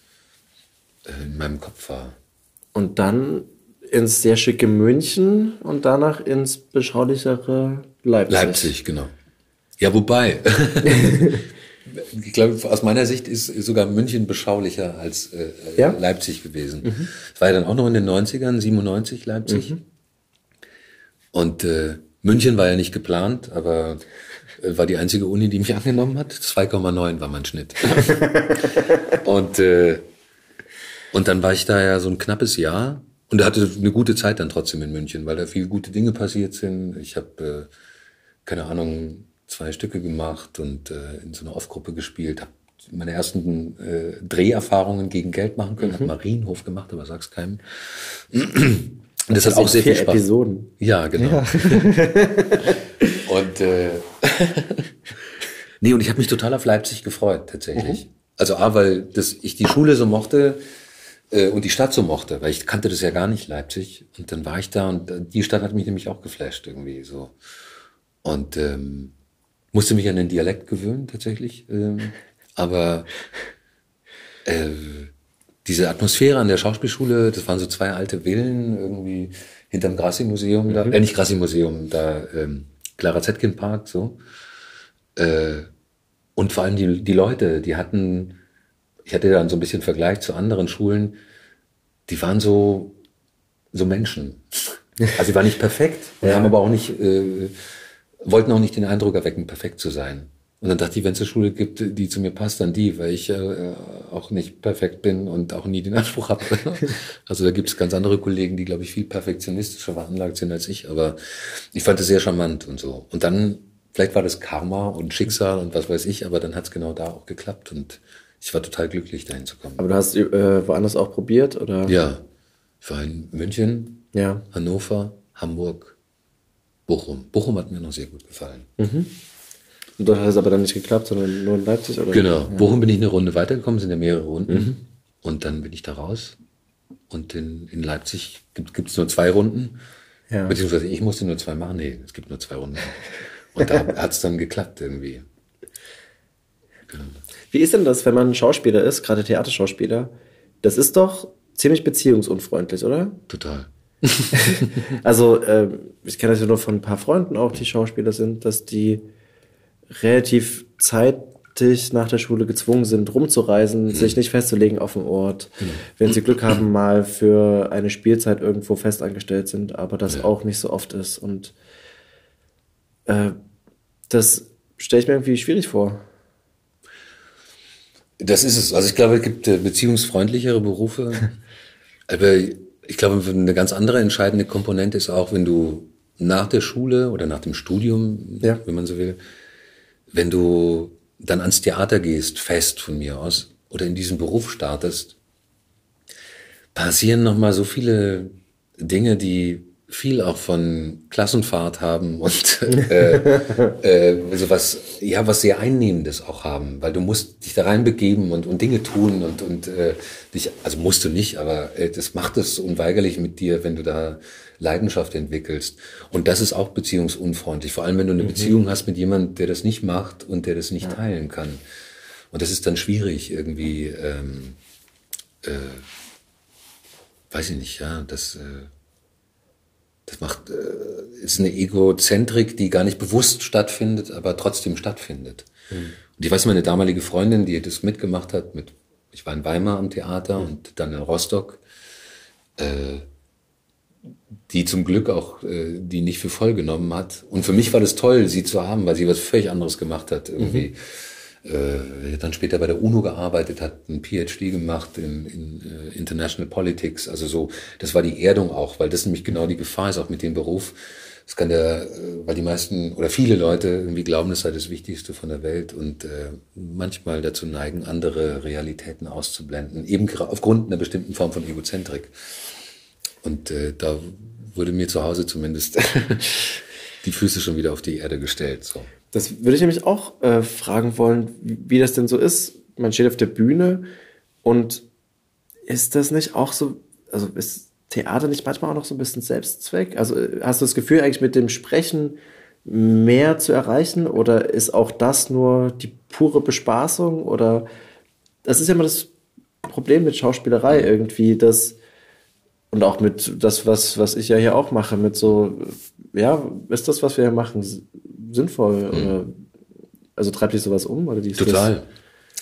äh, in meinem Kopf war. Und dann ins sehr schicke München und danach ins beschaulichere Leipzig. Leipzig, genau. Ja, wobei, ich glaube, aus meiner Sicht ist sogar München beschaulicher als äh, ja? Leipzig gewesen. Mhm. Das war ja dann auch noch in den 90ern, 97 Leipzig. Mhm. Und äh, München war ja nicht geplant, aber äh, war die einzige Uni, die mich angenommen hat. 2,9 war mein Schnitt. und, äh, und dann war ich da ja so ein knappes Jahr und hatte eine gute Zeit dann trotzdem in München, weil da viele gute Dinge passiert sind. Ich habe, äh, keine Ahnung, zwei Stücke gemacht und äh, in so einer Off-Gruppe gespielt, habe meine ersten äh, Dreherfahrungen gegen Geld machen können, mhm. habe Marienhof gemacht, aber sag's keinem. Und das, das hat auch sehr viel Spaß. Episoden. Ja, genau. Ja. und äh, nee, und ich habe mich total auf Leipzig gefreut, tatsächlich. Mhm. Also A, weil das, ich die Schule so mochte äh, und die Stadt so mochte, weil ich kannte das ja gar nicht, Leipzig. Und dann war ich da und äh, die Stadt hat mich nämlich auch geflasht irgendwie so. Und ähm, musste mich an den Dialekt gewöhnen, tatsächlich. Ähm, aber äh, diese Atmosphäre an der Schauspielschule, das waren so zwei alte Villen irgendwie hinterm Grassi-Museum, mhm. da, äh, nicht Grassi-Museum, da ähm, Clara Zetkin Park, so. Äh, und vor allem die, die Leute, die hatten, ich hatte dann so ein bisschen Vergleich zu anderen Schulen, die waren so, so Menschen. Also die waren nicht perfekt, ja. haben aber auch nicht äh, wollten auch nicht den Eindruck erwecken, perfekt zu sein. Und dann dachte ich, wenn es eine Schule gibt, die zu mir passt, dann die, weil ich äh, auch nicht perfekt bin und auch nie den Anspruch habe. also da gibt es ganz andere Kollegen, die, glaube ich, viel perfektionistischer veranlagt sind als ich. Aber ich fand es sehr charmant und so. Und dann, vielleicht war das Karma und Schicksal und was weiß ich, aber dann hat es genau da auch geklappt und ich war total glücklich, dahin zu kommen. Aber du hast äh, woanders auch probiert, oder? Ja. Ich war in München, ja. Hannover, Hamburg, Bochum. Bochum hat mir noch sehr gut gefallen. Mhm. Und dort hat es aber dann nicht geklappt, sondern nur in Leipzig? Oder? Genau. Ja. Bochum bin ich eine Runde weitergekommen, sind ja mehrere Runden. Mhm. Und dann bin ich da raus. Und in, in Leipzig gibt es nur zwei Runden. Ja. Beziehungsweise ich musste nur zwei machen. Nee, es gibt nur zwei Runden. Und da hat es dann geklappt irgendwie. Genau. Wie ist denn das, wenn man Schauspieler ist, gerade Theaterschauspieler? Das ist doch ziemlich beziehungsunfreundlich, oder? Total. also, äh, ich kenne das ja nur von ein paar Freunden auch, die Schauspieler sind, dass die relativ zeitig nach der Schule gezwungen sind, rumzureisen, mhm. sich nicht festzulegen auf dem Ort. Mhm. Wenn sie Glück haben, mal für eine Spielzeit irgendwo festangestellt sind, aber das ja. auch nicht so oft ist. Und äh, das stelle ich mir irgendwie schwierig vor. Das ist es. Also ich glaube, es gibt äh, beziehungsfreundlichere Berufe. aber ich glaube, eine ganz andere entscheidende Komponente ist auch, wenn du nach der Schule oder nach dem Studium, ja. wenn man so will, wenn du dann ans Theater gehst, fest von mir aus, oder in diesen Beruf startest, passieren nochmal so viele Dinge, die viel auch von Klassenfahrt haben und äh, äh, so was, ja, was sehr Einnehmendes auch haben, weil du musst dich da reinbegeben und, und Dinge tun und, und äh, dich, also musst du nicht, aber äh, das macht es unweigerlich mit dir, wenn du da Leidenschaft entwickelst. Und das ist auch beziehungsunfreundlich, vor allem wenn du eine mhm. Beziehung hast mit jemandem, der das nicht macht und der das nicht ja. teilen kann. Und das ist dann schwierig irgendwie, ähm, äh, weiß ich nicht, ja, das äh, das macht, äh, ist eine Egozentrik, die gar nicht bewusst stattfindet, aber trotzdem stattfindet. Mhm. Und ich weiß, meine damalige Freundin, die das mitgemacht hat, mit, ich war in Weimar am Theater mhm. und dann in Rostock, äh, die zum Glück auch äh, die nicht für voll genommen hat. Und für mich war das toll, sie zu haben, weil sie was völlig anderes gemacht hat irgendwie. Mhm äh, dann später bei der UNO gearbeitet, hat einen PhD gemacht in, in äh, International Politics. Also so, das war die Erdung auch, weil das nämlich genau die Gefahr ist, auch mit dem Beruf. Das kann der, äh, weil die meisten oder viele Leute irgendwie glauben, das sei das Wichtigste von der Welt und äh, manchmal dazu neigen, andere Realitäten auszublenden, eben aufgrund einer bestimmten Form von Egozentrik. Und äh, da wurde mir zu Hause zumindest die Füße schon wieder auf die Erde gestellt. So. Das würde ich nämlich auch äh, fragen wollen, wie das denn so ist. Man steht auf der Bühne und ist das nicht auch so, also ist Theater nicht manchmal auch noch so ein bisschen Selbstzweck? Also äh, hast du das Gefühl, eigentlich mit dem Sprechen mehr zu erreichen oder ist auch das nur die pure Bespaßung oder das ist ja immer das Problem mit Schauspielerei irgendwie, dass und auch mit das, was, was ich ja hier auch mache, mit so, ja, ist das, was wir hier machen, sinnvoll? Mhm. Also treibt dich sowas um? Oder Total.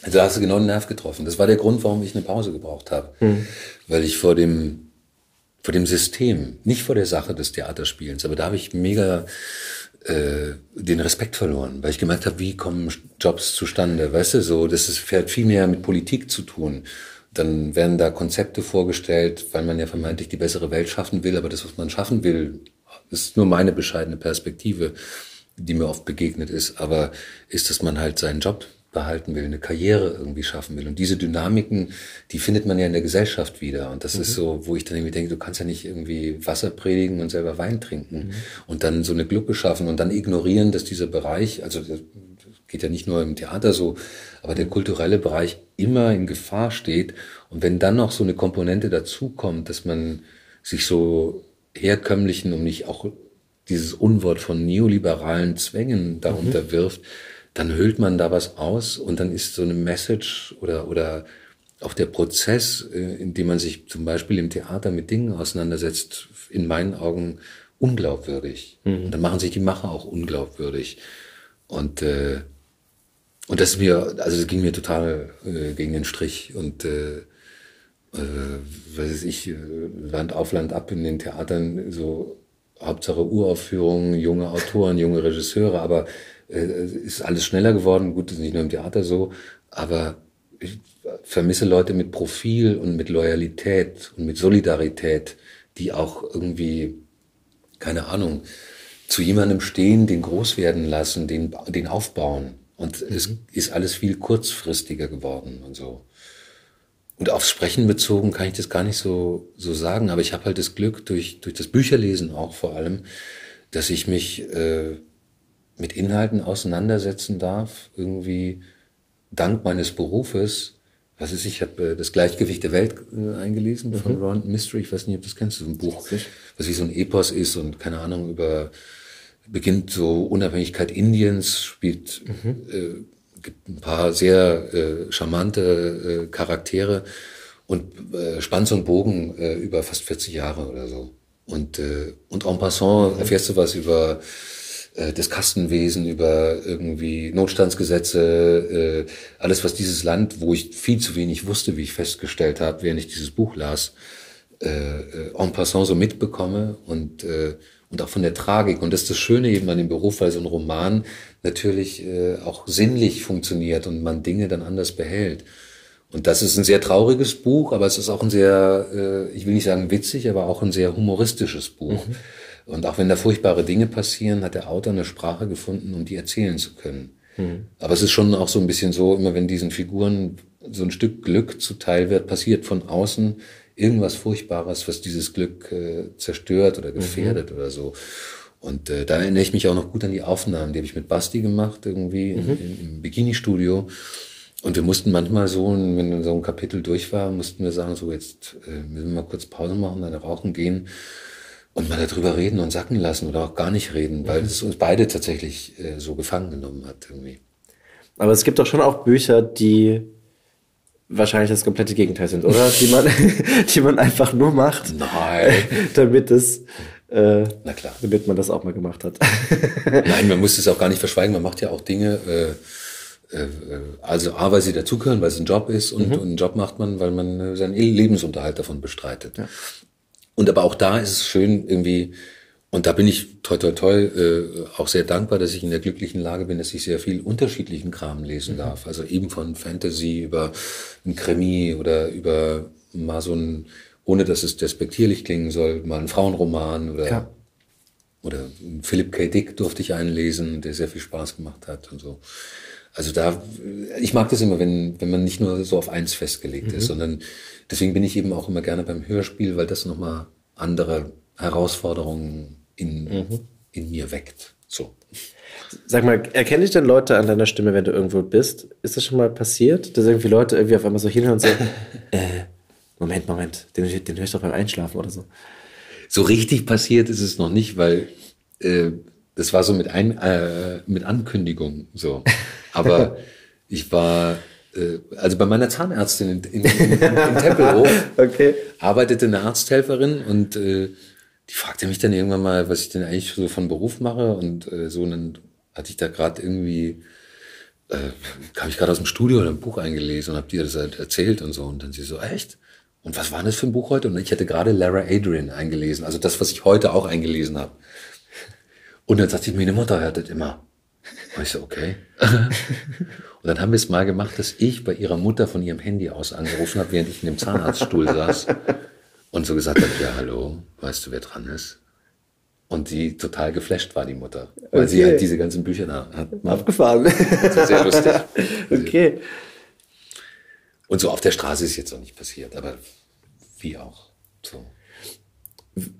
Also da hast du genau den Nerv getroffen. Das war der Grund, warum ich eine Pause gebraucht habe. Mhm. Weil ich vor dem, vor dem System, nicht vor der Sache des Theaterspielens, aber da habe ich mega äh, den Respekt verloren, weil ich gemerkt habe, wie kommen Jobs zustande, weißt du, so, das ist, hat viel mehr mit Politik zu tun. Dann werden da Konzepte vorgestellt, weil man ja vermeintlich die bessere Welt schaffen will, aber das, was man schaffen will, ist nur meine bescheidene Perspektive die mir oft begegnet ist, aber ist, dass man halt seinen Job behalten will, eine Karriere irgendwie schaffen will. Und diese Dynamiken, die findet man ja in der Gesellschaft wieder. Und das mhm. ist so, wo ich dann irgendwie denke, du kannst ja nicht irgendwie Wasser predigen und selber Wein trinken mhm. und dann so eine Glucke schaffen und dann ignorieren, dass dieser Bereich, also das geht ja nicht nur im Theater so, aber der kulturelle Bereich immer in Gefahr steht. Und wenn dann noch so eine Komponente dazukommt, dass man sich so herkömmlichen, um nicht auch dieses Unwort von neoliberalen Zwängen darunter mhm. wirft, dann hüllt man da was aus und dann ist so eine Message oder, oder auch der Prozess, äh, in dem man sich zum Beispiel im Theater mit Dingen auseinandersetzt, in meinen Augen unglaubwürdig. Mhm. Und dann machen sich die Macher auch unglaubwürdig. Und, äh, und das ist mir, also das ging mir total äh, gegen den Strich. Und äh, äh, weiß ich, äh, Land auf Land ab in den Theatern so Hauptsache Uraufführungen, junge Autoren, junge Regisseure, aber äh, ist alles schneller geworden. Gut, ist nicht nur im Theater so, aber ich vermisse Leute mit Profil und mit Loyalität und mit Solidarität, die auch irgendwie, keine Ahnung, zu jemandem stehen, den groß werden lassen, den, den aufbauen. Und mhm. es ist alles viel kurzfristiger geworden und so. Und aufs Sprechen bezogen kann ich das gar nicht so, so sagen, aber ich habe halt das Glück, durch, durch das Bücherlesen auch vor allem, dass ich mich äh, mit Inhalten auseinandersetzen darf, irgendwie dank meines Berufes. Was ist, ich habe äh, das Gleichgewicht der Welt äh, eingelesen von mhm. Ron Mystery. Ich weiß nicht, ob das kennst, so ein Buch, was wie so ein Epos ist und keine Ahnung über beginnt so Unabhängigkeit Indiens, spielt mhm. äh, gibt ein paar sehr äh, charmante äh, Charaktere und äh, spannt so einen Bogen äh, über fast 40 Jahre oder so. Und, äh, und en passant erfährst du was über äh, das Kastenwesen, über irgendwie Notstandsgesetze, äh, alles, was dieses Land, wo ich viel zu wenig wusste, wie ich festgestellt habe, während ich dieses Buch las, äh, äh en passant so mitbekomme und äh, und auch von der Tragik. Und das ist das Schöne eben an dem Beruf, weil so ein Roman natürlich äh, auch sinnlich funktioniert und man Dinge dann anders behält. Und das ist ein sehr trauriges Buch, aber es ist auch ein sehr, äh, ich will nicht sagen witzig, aber auch ein sehr humoristisches Buch. Mhm. Und auch wenn da furchtbare Dinge passieren, hat der Autor eine Sprache gefunden, um die erzählen zu können. Mhm. Aber es ist schon auch so ein bisschen so, immer wenn diesen Figuren so ein Stück Glück zuteil wird, passiert von außen irgendwas Furchtbares, was dieses Glück äh, zerstört oder gefährdet mhm. oder so. Und äh, da erinnere ich mich auch noch gut an die Aufnahmen, die habe ich mit Basti gemacht, irgendwie mhm. im, im Bikini-Studio. Und wir mussten manchmal so, wenn so ein Kapitel durch war, mussten wir sagen, so jetzt äh, müssen wir mal kurz Pause machen, dann rauchen gehen und mal darüber reden und sacken lassen oder auch gar nicht reden, weil mhm. es uns beide tatsächlich äh, so gefangen genommen hat irgendwie. Aber es gibt doch schon auch Bücher, die wahrscheinlich das komplette Gegenteil sind, oder? Die man, die man einfach nur macht. Nein. damit es, äh, Na klar. damit man das auch mal gemacht hat. Nein, man muss es auch gar nicht verschweigen. Man macht ja auch Dinge, äh, äh, also A, weil sie dazugehören, weil es ein Job ist und, mhm. und einen Job macht man, weil man seinen Lebensunterhalt davon bestreitet. Ja. Und aber auch da ist es schön irgendwie, und da bin ich toi toi toi äh, auch sehr dankbar, dass ich in der glücklichen Lage bin, dass ich sehr viel unterschiedlichen Kram lesen mhm. darf. Also eben von Fantasy über ein Krimi oder über mal so ein, ohne dass es despektierlich klingen soll, mal ein Frauenroman oder ja. oder Philip K. Dick durfte ich einlesen, der sehr viel Spaß gemacht hat und so. Also da, ich mag das immer, wenn, wenn man nicht nur so auf eins festgelegt mhm. ist, sondern deswegen bin ich eben auch immer gerne beim Hörspiel, weil das nochmal andere Herausforderungen in, mhm. in mir weckt. So. Sag mal, erkenne ich denn Leute an deiner Stimme, wenn du irgendwo bist? Ist das schon mal passiert, dass irgendwie Leute irgendwie auf einmal so hinhören und so, äh, Moment, Moment, den, den höre ich doch beim Einschlafen oder so. So richtig passiert ist es noch nicht, weil äh, das war so mit, Ein, äh, mit Ankündigung so. Aber ich war, äh, also bei meiner Zahnärztin in, in, in, in Tempelhof okay. arbeitete eine Arzthelferin und äh, die fragte mich dann irgendwann mal, was ich denn eigentlich so von Beruf mache und äh, so. Und dann hatte ich da gerade irgendwie, äh, kam ich gerade aus dem Studio oder ein Buch eingelesen und habe dir das halt erzählt und so. Und dann sie so, echt? Und was war das für ein Buch heute? Und ich hatte gerade Lara Adrian eingelesen, also das, was ich heute auch eingelesen habe. Und dann sagte ich, meine Mutter hört das immer. Und ich so, okay. und dann haben wir es mal gemacht, dass ich bei ihrer Mutter von ihrem Handy aus angerufen habe, während ich in dem Zahnarztstuhl saß und so gesagt hat, ja, hallo, weißt du, wer dran ist? Und die total geflasht war, die Mutter. Weil okay. sie halt diese ganzen Bücher da hat. Abgefahren. Das war sehr lustig. okay. Und so auf der Straße ist jetzt noch nicht passiert, aber wie auch. So.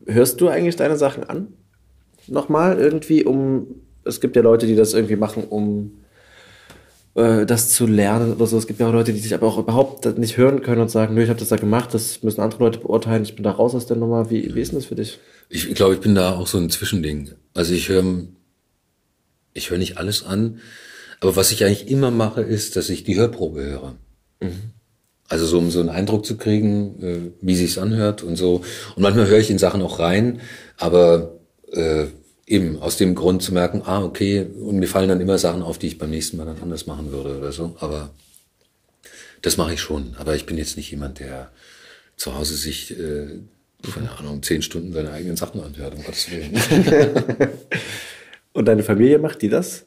Hörst du eigentlich deine Sachen an? Nochmal irgendwie, um. Es gibt ja Leute, die das irgendwie machen, um äh, das zu lernen oder so. Es gibt ja auch Leute, die sich aber auch überhaupt nicht hören können und sagen, nö, ich habe das da gemacht, das müssen andere Leute beurteilen, ich bin da raus aus der Nummer. Wie, wie ist denn das für dich? Ich, glaube, ich bin da auch so ein Zwischending. Also ich höre ich höre nicht alles an, aber was ich eigentlich immer mache, ist, dass ich die Hörprobe höre. Mhm. Also so, um so einen Eindruck zu kriegen, äh, wie sich's anhört und so. Und manchmal höre ich in Sachen auch rein, aber äh, eben aus dem Grund zu merken, ah, okay, und mir fallen dann immer Sachen auf, die ich beim nächsten Mal dann anders machen würde oder so. Aber das mache ich schon. Aber ich bin jetzt nicht jemand, der zu Hause sich, äh, keine Ahnung, zehn Stunden seine eigenen Sachen anhört, um Gottes Willen. und deine Familie macht die das?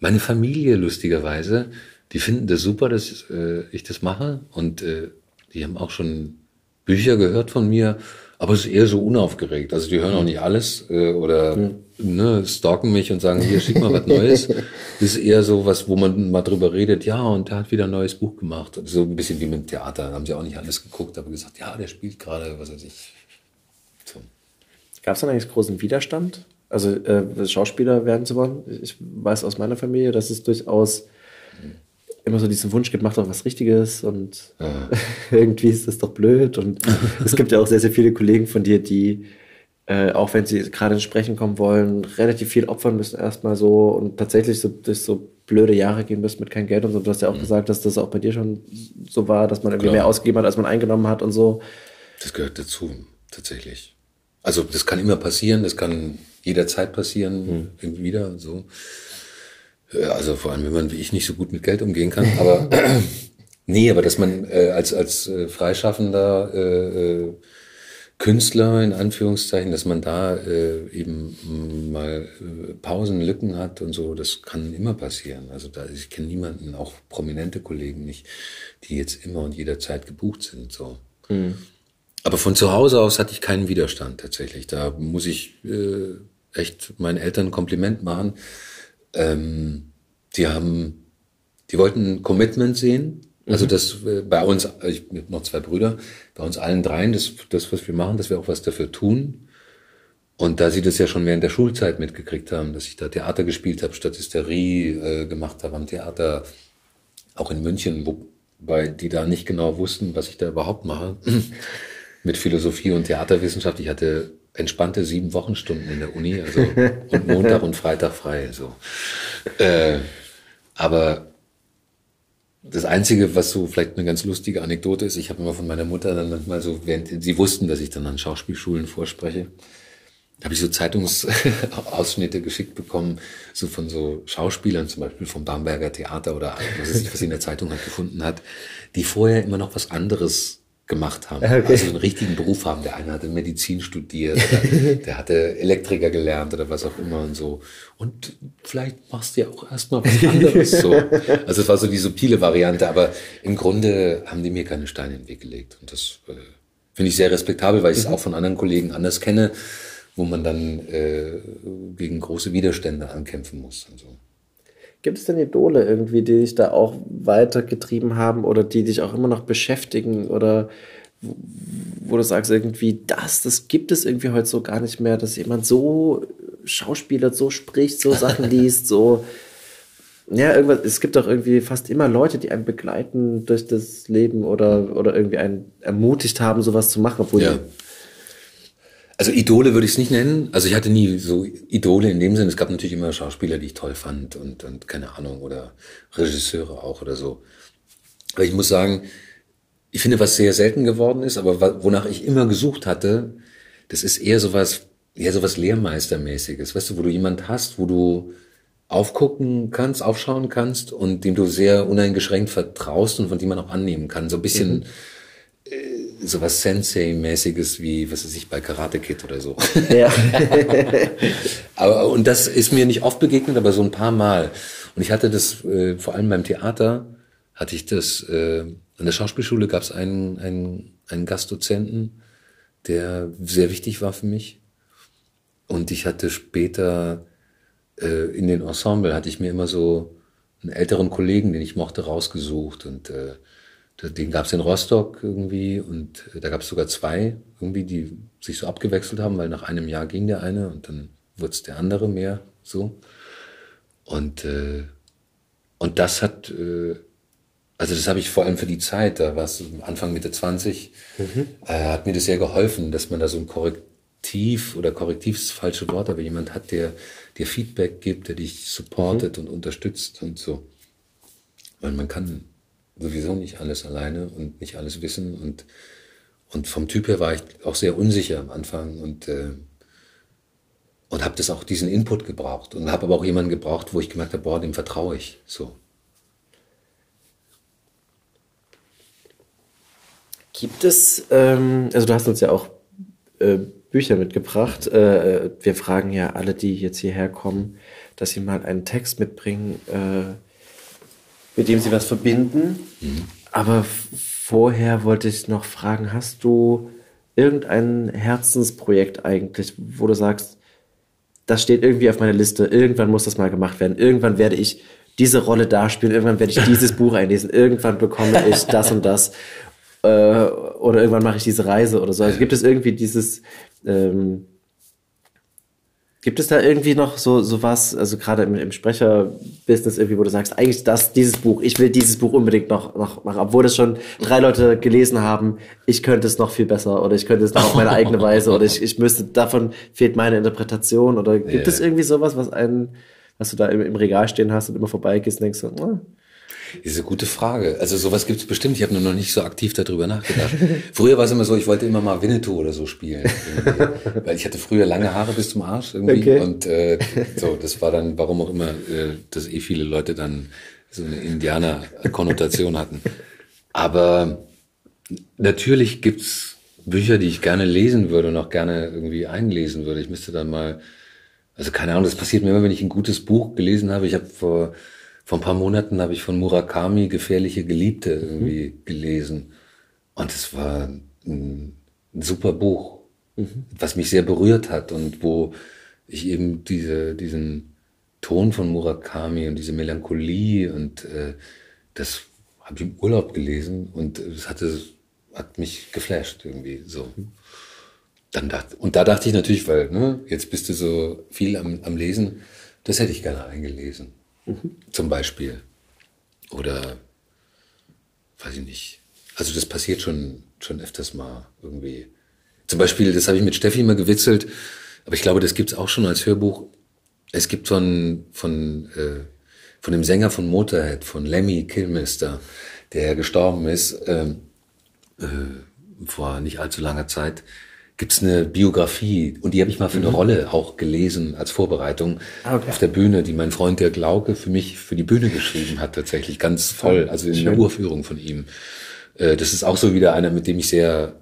Meine Familie, lustigerweise, die finden das super, dass äh, ich das mache. Und äh, die haben auch schon Bücher gehört von mir aber es ist eher so unaufgeregt. Also die hören auch nicht alles äh, oder mhm. ne, stalken mich und sagen, hier, schick mal was Neues. Das ist eher so was, wo man mal drüber redet, ja, und der hat wieder ein neues Buch gemacht. So ein bisschen wie mit dem Theater. Da haben sie auch nicht alles geguckt, aber gesagt, ja, der spielt gerade, was weiß ich. So. Gab es dann eigentlich großen Widerstand? Also äh, Schauspieler werden zu wollen? Ich weiß aus meiner Familie, dass es durchaus immer so diesen Wunsch gibt, mach doch was Richtiges und ja. irgendwie ist das doch blöd. Und es gibt ja auch sehr, sehr viele Kollegen von dir, die, äh, auch wenn sie gerade ins Sprechen kommen wollen, relativ viel opfern müssen erstmal so und tatsächlich so durch so blöde Jahre gehen müssen mit kein Geld und so. Du hast ja auch mhm. gesagt, dass das auch bei dir schon so war, dass man irgendwie Klar. mehr ausgegeben hat, als man eingenommen hat und so. Das gehört dazu, tatsächlich. Also das kann immer passieren, das kann jederzeit passieren, mhm. wieder so. Also vor allem, wenn man wie ich nicht so gut mit Geld umgehen kann. Aber nee, aber dass man äh, als als äh, freischaffender äh, äh, Künstler in Anführungszeichen, dass man da äh, eben mal äh, Pausen, Lücken hat und so, das kann immer passieren. Also da ich kenne niemanden, auch prominente Kollegen nicht, die jetzt immer und jederzeit gebucht sind. So. Mhm. Aber von zu Hause aus hatte ich keinen Widerstand tatsächlich. Da muss ich äh, echt meinen Eltern ein Kompliment machen ähm, die haben, die wollten ein Commitment sehen. Also mhm. das äh, bei uns, ich habe noch zwei Brüder, bei uns allen dreien, das, das, was wir machen, dass wir auch was dafür tun. Und da sie das ja schon während der Schulzeit mitgekriegt haben, dass ich da Theater gespielt habe, Statisterie äh, gemacht habe am Theater, auch in München, wobei die da nicht genau wussten, was ich da überhaupt mache, mit Philosophie und Theaterwissenschaft. Ich hatte entspannte sieben Wochenstunden in der Uni, also und Montag und Freitag frei. So. Äh, aber das Einzige, was so vielleicht eine ganz lustige Anekdote ist, ich habe immer von meiner Mutter dann manchmal so, während sie wussten, dass ich dann an Schauspielschulen vorspreche, habe ich so Zeitungsausschnitte geschickt bekommen, so von so Schauspielern, zum Beispiel vom Bamberger Theater oder was ich, was sie in der Zeitung halt gefunden hat, die vorher immer noch was anderes gemacht haben. Okay. Also einen richtigen Beruf haben. Der eine hatte Medizin studiert, der, der hatte Elektriker gelernt oder was auch immer und so. Und vielleicht machst du ja auch erstmal was anderes so. Also es war so die subtile Variante, aber im Grunde haben die mir keine Steine in den Weg gelegt. Und das äh, finde ich sehr respektabel, weil ich es mhm. auch von anderen Kollegen anders kenne, wo man dann äh, gegen große Widerstände ankämpfen muss und so. Gibt es denn Idole irgendwie, die dich da auch weitergetrieben haben oder die dich auch immer noch beschäftigen oder wo du sagst irgendwie, das, das gibt es irgendwie heute so gar nicht mehr, dass jemand so Schauspieler so spricht, so Sachen liest, so ja, irgendwas, es gibt doch irgendwie fast immer Leute, die einen begleiten durch das Leben oder, oder irgendwie einen ermutigt haben, sowas zu machen, obwohl ja. Also Idole würde ich es nicht nennen. Also ich hatte nie so Idole in dem Sinne. Es gab natürlich immer Schauspieler, die ich toll fand und, und keine Ahnung oder Regisseure auch oder so. Aber ich muss sagen, ich finde, was sehr selten geworden ist, aber wonach ich immer gesucht hatte, das ist eher sowas, eher sowas Lehrmeistermäßiges. Weißt du, wo du jemand hast, wo du aufgucken kannst, aufschauen kannst und dem du sehr uneingeschränkt vertraust und von dem man auch annehmen kann. So ein bisschen, mhm äh, sowas Sensei-mäßiges wie, was weiß ich, bei Karate Kid oder so. Ja. aber, und das ist mir nicht oft begegnet, aber so ein paar Mal. Und ich hatte das, äh, vor allem beim Theater, hatte ich das, äh, an der Schauspielschule gab es einen, einen, einen Gastdozenten, der sehr wichtig war für mich. Und ich hatte später äh, in den Ensemble, hatte ich mir immer so einen älteren Kollegen, den ich mochte, rausgesucht. Und äh, den gab es in Rostock irgendwie und äh, da gab es sogar zwei irgendwie, die sich so abgewechselt haben, weil nach einem Jahr ging der eine und dann wurde es der andere mehr so. Und, äh, und das hat, äh, also das habe ich vor allem für die Zeit, da war es Anfang Mitte 20, mhm. äh, hat mir das sehr geholfen, dass man da so ein Korrektiv oder Korrektiv ist das falsche Wort, aber jemand hat, der dir Feedback gibt, der dich supportet mhm. und unterstützt und so. Weil man kann sowieso nicht alles alleine und nicht alles wissen und und vom Typ her war ich auch sehr unsicher am Anfang und äh, und habe das auch diesen Input gebraucht und habe aber auch jemanden gebraucht, wo ich gemerkt habe, boah, dem vertraue ich so. Gibt es, ähm, also du hast uns ja auch äh, Bücher mitgebracht. Äh, wir fragen ja alle, die jetzt hierher kommen, dass sie mal einen Text mitbringen, äh, mit dem sie was verbinden. Mhm. Aber vorher wollte ich noch fragen, hast du irgendein Herzensprojekt eigentlich, wo du sagst, das steht irgendwie auf meiner Liste, irgendwann muss das mal gemacht werden, irgendwann werde ich diese Rolle darspielen, irgendwann werde ich dieses Buch einlesen, irgendwann bekomme ich das und das äh, oder irgendwann mache ich diese Reise oder so. Also gibt es irgendwie dieses ähm, Gibt es da irgendwie noch so, so was, also gerade im, im Sprecherbusiness irgendwie, wo du sagst, eigentlich das, dieses Buch, ich will dieses Buch unbedingt noch, noch machen, obwohl das schon drei Leute gelesen haben, ich könnte es noch viel besser oder ich könnte es noch auf meine eigene Weise oder ich, ich müsste, davon fehlt meine Interpretation oder gibt yeah. es irgendwie sowas, was einen, was du da im, im Regal stehen hast und immer vorbeigehst und denkst so, oh, das ist eine gute Frage. Also sowas gibt es bestimmt. Ich habe nur noch nicht so aktiv darüber nachgedacht. früher war es immer so, ich wollte immer mal Winnetou oder so spielen. Weil ich hatte früher lange Haare bis zum Arsch irgendwie. Okay. Und äh, so, das war dann, warum auch immer, äh, dass eh viele Leute dann so eine Indianer-Konnotation hatten. Aber natürlich gibt's Bücher, die ich gerne lesen würde und auch gerne irgendwie einlesen würde. Ich müsste dann mal, also keine Ahnung, das passiert mir immer, wenn ich ein gutes Buch gelesen habe. Ich habe vor vor ein paar Monaten habe ich von Murakami Gefährliche Geliebte irgendwie mhm. gelesen. Und es war ein, ein super Buch, mhm. was mich sehr berührt hat und wo ich eben diese, diesen Ton von Murakami und diese Melancholie und äh, das habe ich im Urlaub gelesen und es hatte, hat mich geflasht irgendwie so. Mhm. Dann dachte, und da dachte ich natürlich, weil ne, jetzt bist du so viel am, am Lesen, das hätte ich gerne eingelesen. Mhm. Zum Beispiel. Oder, weiß ich nicht. Also das passiert schon, schon öfters mal irgendwie. Zum Beispiel, das habe ich mit Steffi immer gewitzelt, aber ich glaube, das gibt's auch schon als Hörbuch. Es gibt von, von, äh, von dem Sänger von Motorhead, von Lemmy Kilmister, der gestorben ist ähm, äh, vor nicht allzu langer Zeit, gibt's eine Biografie und die habe ich mal für eine mhm. Rolle auch gelesen als Vorbereitung ah, okay. auf der Bühne, die mein Freund der Glauke für mich für die Bühne geschrieben hat tatsächlich ganz voll, also in Schön. der Urführung von ihm. Äh, das ist auch so wieder einer, mit dem ich sehr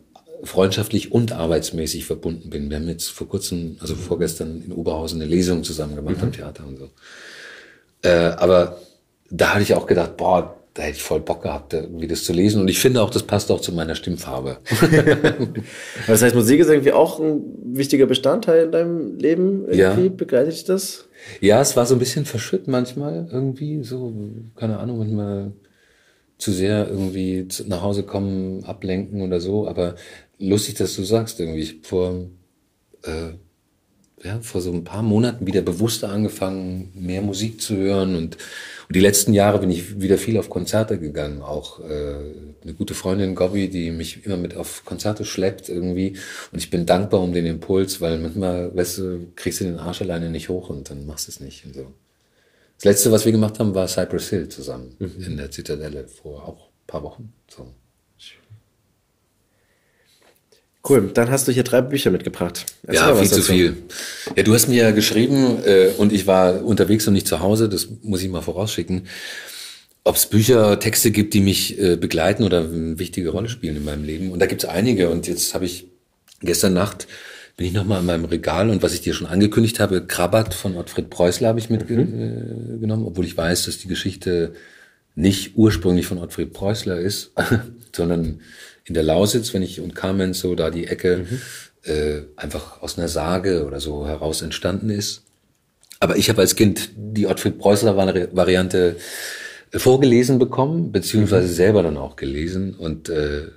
freundschaftlich und arbeitsmäßig verbunden bin. Wir haben jetzt vor kurzem, also vorgestern in Oberhausen eine Lesung zusammen gemacht mhm. am Theater und so. Äh, aber da hatte ich auch gedacht, boah, da hätte ich voll Bock gehabt, irgendwie das zu lesen. Und ich finde auch, das passt auch zu meiner Stimmfarbe. das heißt, Musik ist irgendwie auch ein wichtiger Bestandteil in deinem Leben. Irgendwie ja. begleitet dich das? Ja, es war so ein bisschen verschütt manchmal irgendwie, so, keine Ahnung, manchmal zu sehr irgendwie nach Hause kommen, ablenken oder so. Aber lustig, dass du sagst, irgendwie, ich vor, äh, ja, vor so ein paar Monaten wieder bewusster angefangen, mehr Musik zu hören und und die letzten Jahre bin ich wieder viel auf Konzerte gegangen. Auch äh, eine gute Freundin, Gobby, die mich immer mit auf Konzerte schleppt irgendwie. Und ich bin dankbar um den Impuls, weil manchmal, weißt du, kriegst du den Arsch alleine nicht hoch und dann machst du es nicht. Und so. Das letzte, was wir gemacht haben, war Cypress Hill zusammen mhm. in der Zitadelle vor auch ein paar Wochen. So. Cool, dann hast du hier drei Bücher mitgebracht. Erzähl ja, viel zu viel. Ja, du hast mir ja geschrieben äh, und ich war unterwegs und nicht zu Hause, das muss ich mal vorausschicken, ob es Bücher, Texte gibt, die mich äh, begleiten oder eine wichtige Rolle spielen in meinem Leben. Und da gibt es einige und jetzt habe ich gestern Nacht bin ich nochmal in meinem Regal und was ich dir schon angekündigt habe, Krabat von Ottfried Preußler habe ich mitgenommen, mhm. äh, obwohl ich weiß, dass die Geschichte nicht ursprünglich von Ottfried Preußler ist, sondern in der Lausitz, wenn ich und Kamenz so da die Ecke mhm. äh, einfach aus einer Sage oder so heraus entstanden ist. Aber ich habe als Kind die Ottfried Preußler Variante äh, vorgelesen bekommen, beziehungsweise mhm. selber dann auch gelesen. Und äh,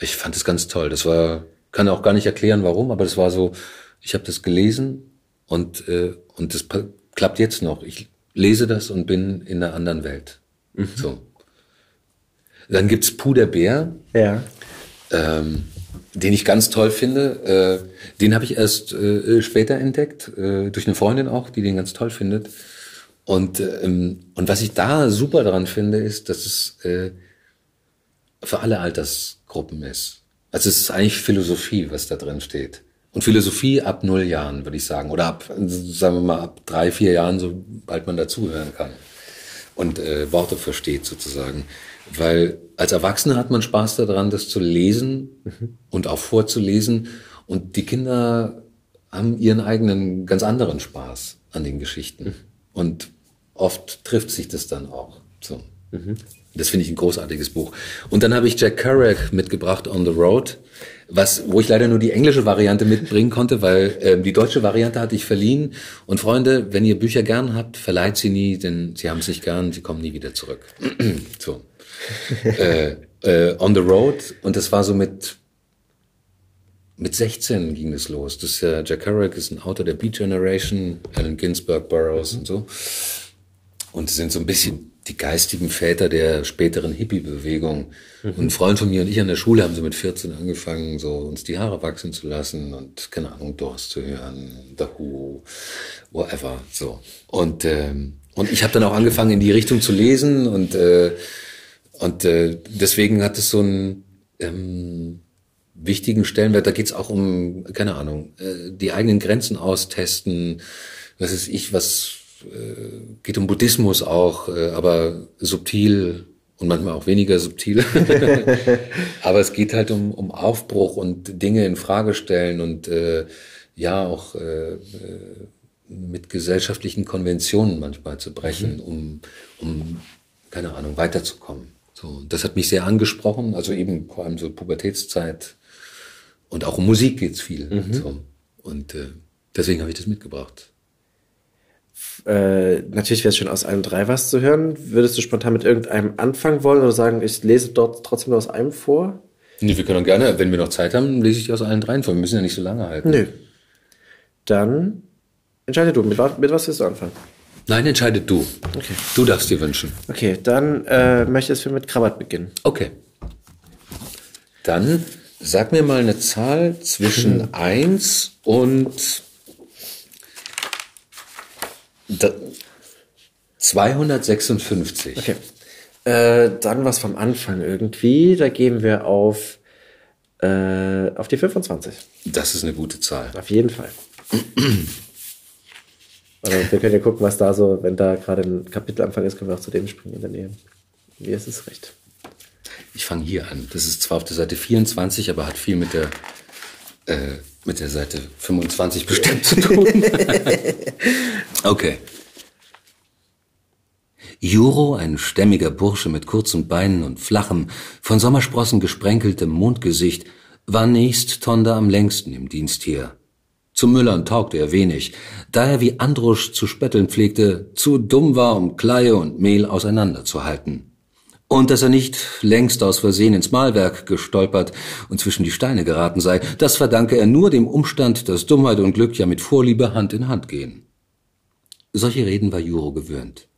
ich fand es ganz toll. Das war, kann auch gar nicht erklären, warum, aber das war so, ich habe das gelesen und, äh, und das klappt jetzt noch. Ich lese das und bin in einer anderen Welt. Mhm. So. Dann gibt's Puderbär. Ja ähm, den ich ganz toll finde. Äh, den habe ich erst äh, später entdeckt, äh, durch eine Freundin auch, die den ganz toll findet. Und, ähm, und was ich da super daran finde, ist, dass es äh, für alle Altersgruppen ist. Also es ist eigentlich Philosophie, was da drin steht. Und Philosophie ab null Jahren, würde ich sagen. Oder ab, sagen wir mal, ab drei, vier Jahren, sobald man dazuhören kann. Und äh, Worte versteht sozusagen. Weil als Erwachsener hat man Spaß daran, das zu lesen mhm. und auch vorzulesen. Und die Kinder haben ihren eigenen, ganz anderen Spaß an den Geschichten. Mhm. Und oft trifft sich das dann auch. So. Mhm. Das finde ich ein großartiges Buch. Und dann habe ich Jack Kerouac mitgebracht, On the Road, was, wo ich leider nur die englische Variante mitbringen konnte, weil äh, die deutsche Variante hatte ich verliehen. Und Freunde, wenn ihr Bücher gern habt, verleiht sie nie, denn sie haben es nicht gern, sie kommen nie wieder zurück. so äh, äh, On the Road und das war so mit mit 16 ging es los. Das ist ja, Jack Kerouac ist ein Autor der Beat Generation, Allen Ginsberg, Burroughs mhm. und so. Und sind so ein bisschen die geistigen Väter der späteren Hippie-Bewegung. Mhm. Und ein Freund von mir und ich an der Schule haben so mit 14 angefangen, so uns die Haare wachsen zu lassen und, keine Ahnung, Doors zu hören, The Who, whatever, so. Und, ähm, und ich habe dann auch angefangen, in die Richtung zu lesen und äh, und äh, deswegen hat es so einen ähm, wichtigen Stellenwert. Da geht es auch um, keine Ahnung, äh, die eigenen Grenzen austesten. Was ist ich, was äh, geht um Buddhismus auch, äh, aber subtil und manchmal auch weniger subtil. aber es geht halt um, um Aufbruch und Dinge in Frage stellen und äh, ja auch äh, äh mit gesellschaftlichen Konventionen manchmal zu brechen, mhm. um, um keine Ahnung, weiterzukommen. So, das hat mich sehr angesprochen, also eben vor allem so Pubertätszeit und auch um Musik geht's viel. Mhm. So. Und äh, deswegen habe ich das mitgebracht. Äh, natürlich wäre es schön, aus einem drei was zu hören. Würdest du spontan mit irgendeinem anfangen wollen oder sagen, ich lese dort trotzdem nur aus einem vor? Nee, wir können gerne, wenn wir noch Zeit haben, lese ich aus allen dreien vor. Wir müssen ja nicht so lange halten. Nö. Dann entscheide du, mit, mit was willst du anfangen? Nein, entscheide du. Okay. Du darfst dir wünschen. Okay, dann äh, möchtest du mit Krabat beginnen. Okay. Dann sag mir mal eine Zahl zwischen mhm. 1 und 256. Okay. Äh, dann was vom Anfang irgendwie. Da gehen wir auf, äh, auf die 25. Das ist eine gute Zahl. Auf jeden Fall. Also wir können ja gucken, was da so, wenn da gerade ein Kapitelanfang ist, können wir auch zu dem springen in der Nähe. Mir ist es recht. Ich fange hier an. Das ist zwar auf der Seite 24, aber hat viel mit der, äh, mit der Seite 25 bestimmt zu tun. okay. Juro, ein stämmiger Bursche mit kurzen Beinen und flachem, von Sommersprossen gesprenkeltem Mondgesicht, war nächst Tonda am längsten im Dienst hier. Zum Müllern taugte er wenig, da er wie Andrusch zu spötteln pflegte, zu dumm war, um Kleie und Mehl auseinanderzuhalten. Und dass er nicht längst aus Versehen ins Mahlwerk gestolpert und zwischen die Steine geraten sei, das verdanke er nur dem Umstand, dass Dummheit und Glück ja mit Vorliebe Hand in Hand gehen. Solche Reden war Juro gewöhnt.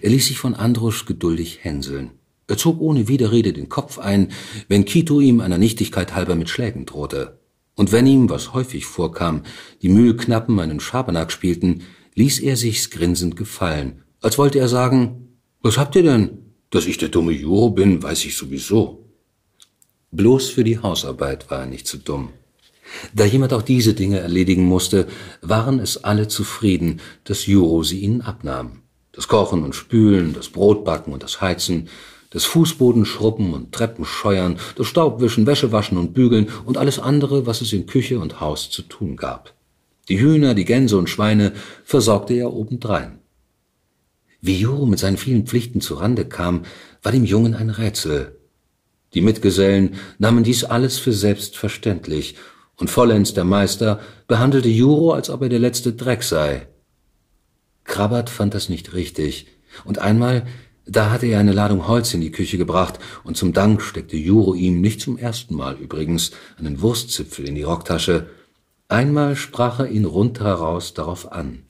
Er ließ sich von Andrusch geduldig hänseln. Er zog ohne Widerrede den Kopf ein, wenn Kito ihm einer Nichtigkeit halber mit Schlägen drohte. Und wenn ihm, was häufig vorkam, die Mühlknappen einen Schabernack spielten, ließ er sich's grinsend gefallen, als wollte er sagen, was habt ihr denn? Dass ich der dumme Juro bin, weiß ich sowieso. Bloß für die Hausarbeit war er nicht zu dumm. Da jemand auch diese Dinge erledigen musste, waren es alle zufrieden, dass Juro sie ihnen abnahm. Das Kochen und Spülen, das Brotbacken und das Heizen, das Fußbodenschrubben und Treppenscheuern, das Staubwischen, Wäschewaschen und Bügeln und alles andere, was es in Küche und Haus zu tun gab. Die Hühner, die Gänse und Schweine versorgte er obendrein. Wie Juro mit seinen vielen Pflichten zu Rande kam, war dem Jungen ein Rätsel. Die Mitgesellen nahmen dies alles für selbstverständlich, und vollends der Meister behandelte Juro, als ob er der letzte Dreck sei. Krabbert fand das nicht richtig, und einmal da hatte er eine Ladung Holz in die Küche gebracht, und zum Dank steckte Juro ihm, nicht zum ersten Mal übrigens, einen Wurstzipfel in die Rocktasche. Einmal sprach er ihn rund heraus darauf an.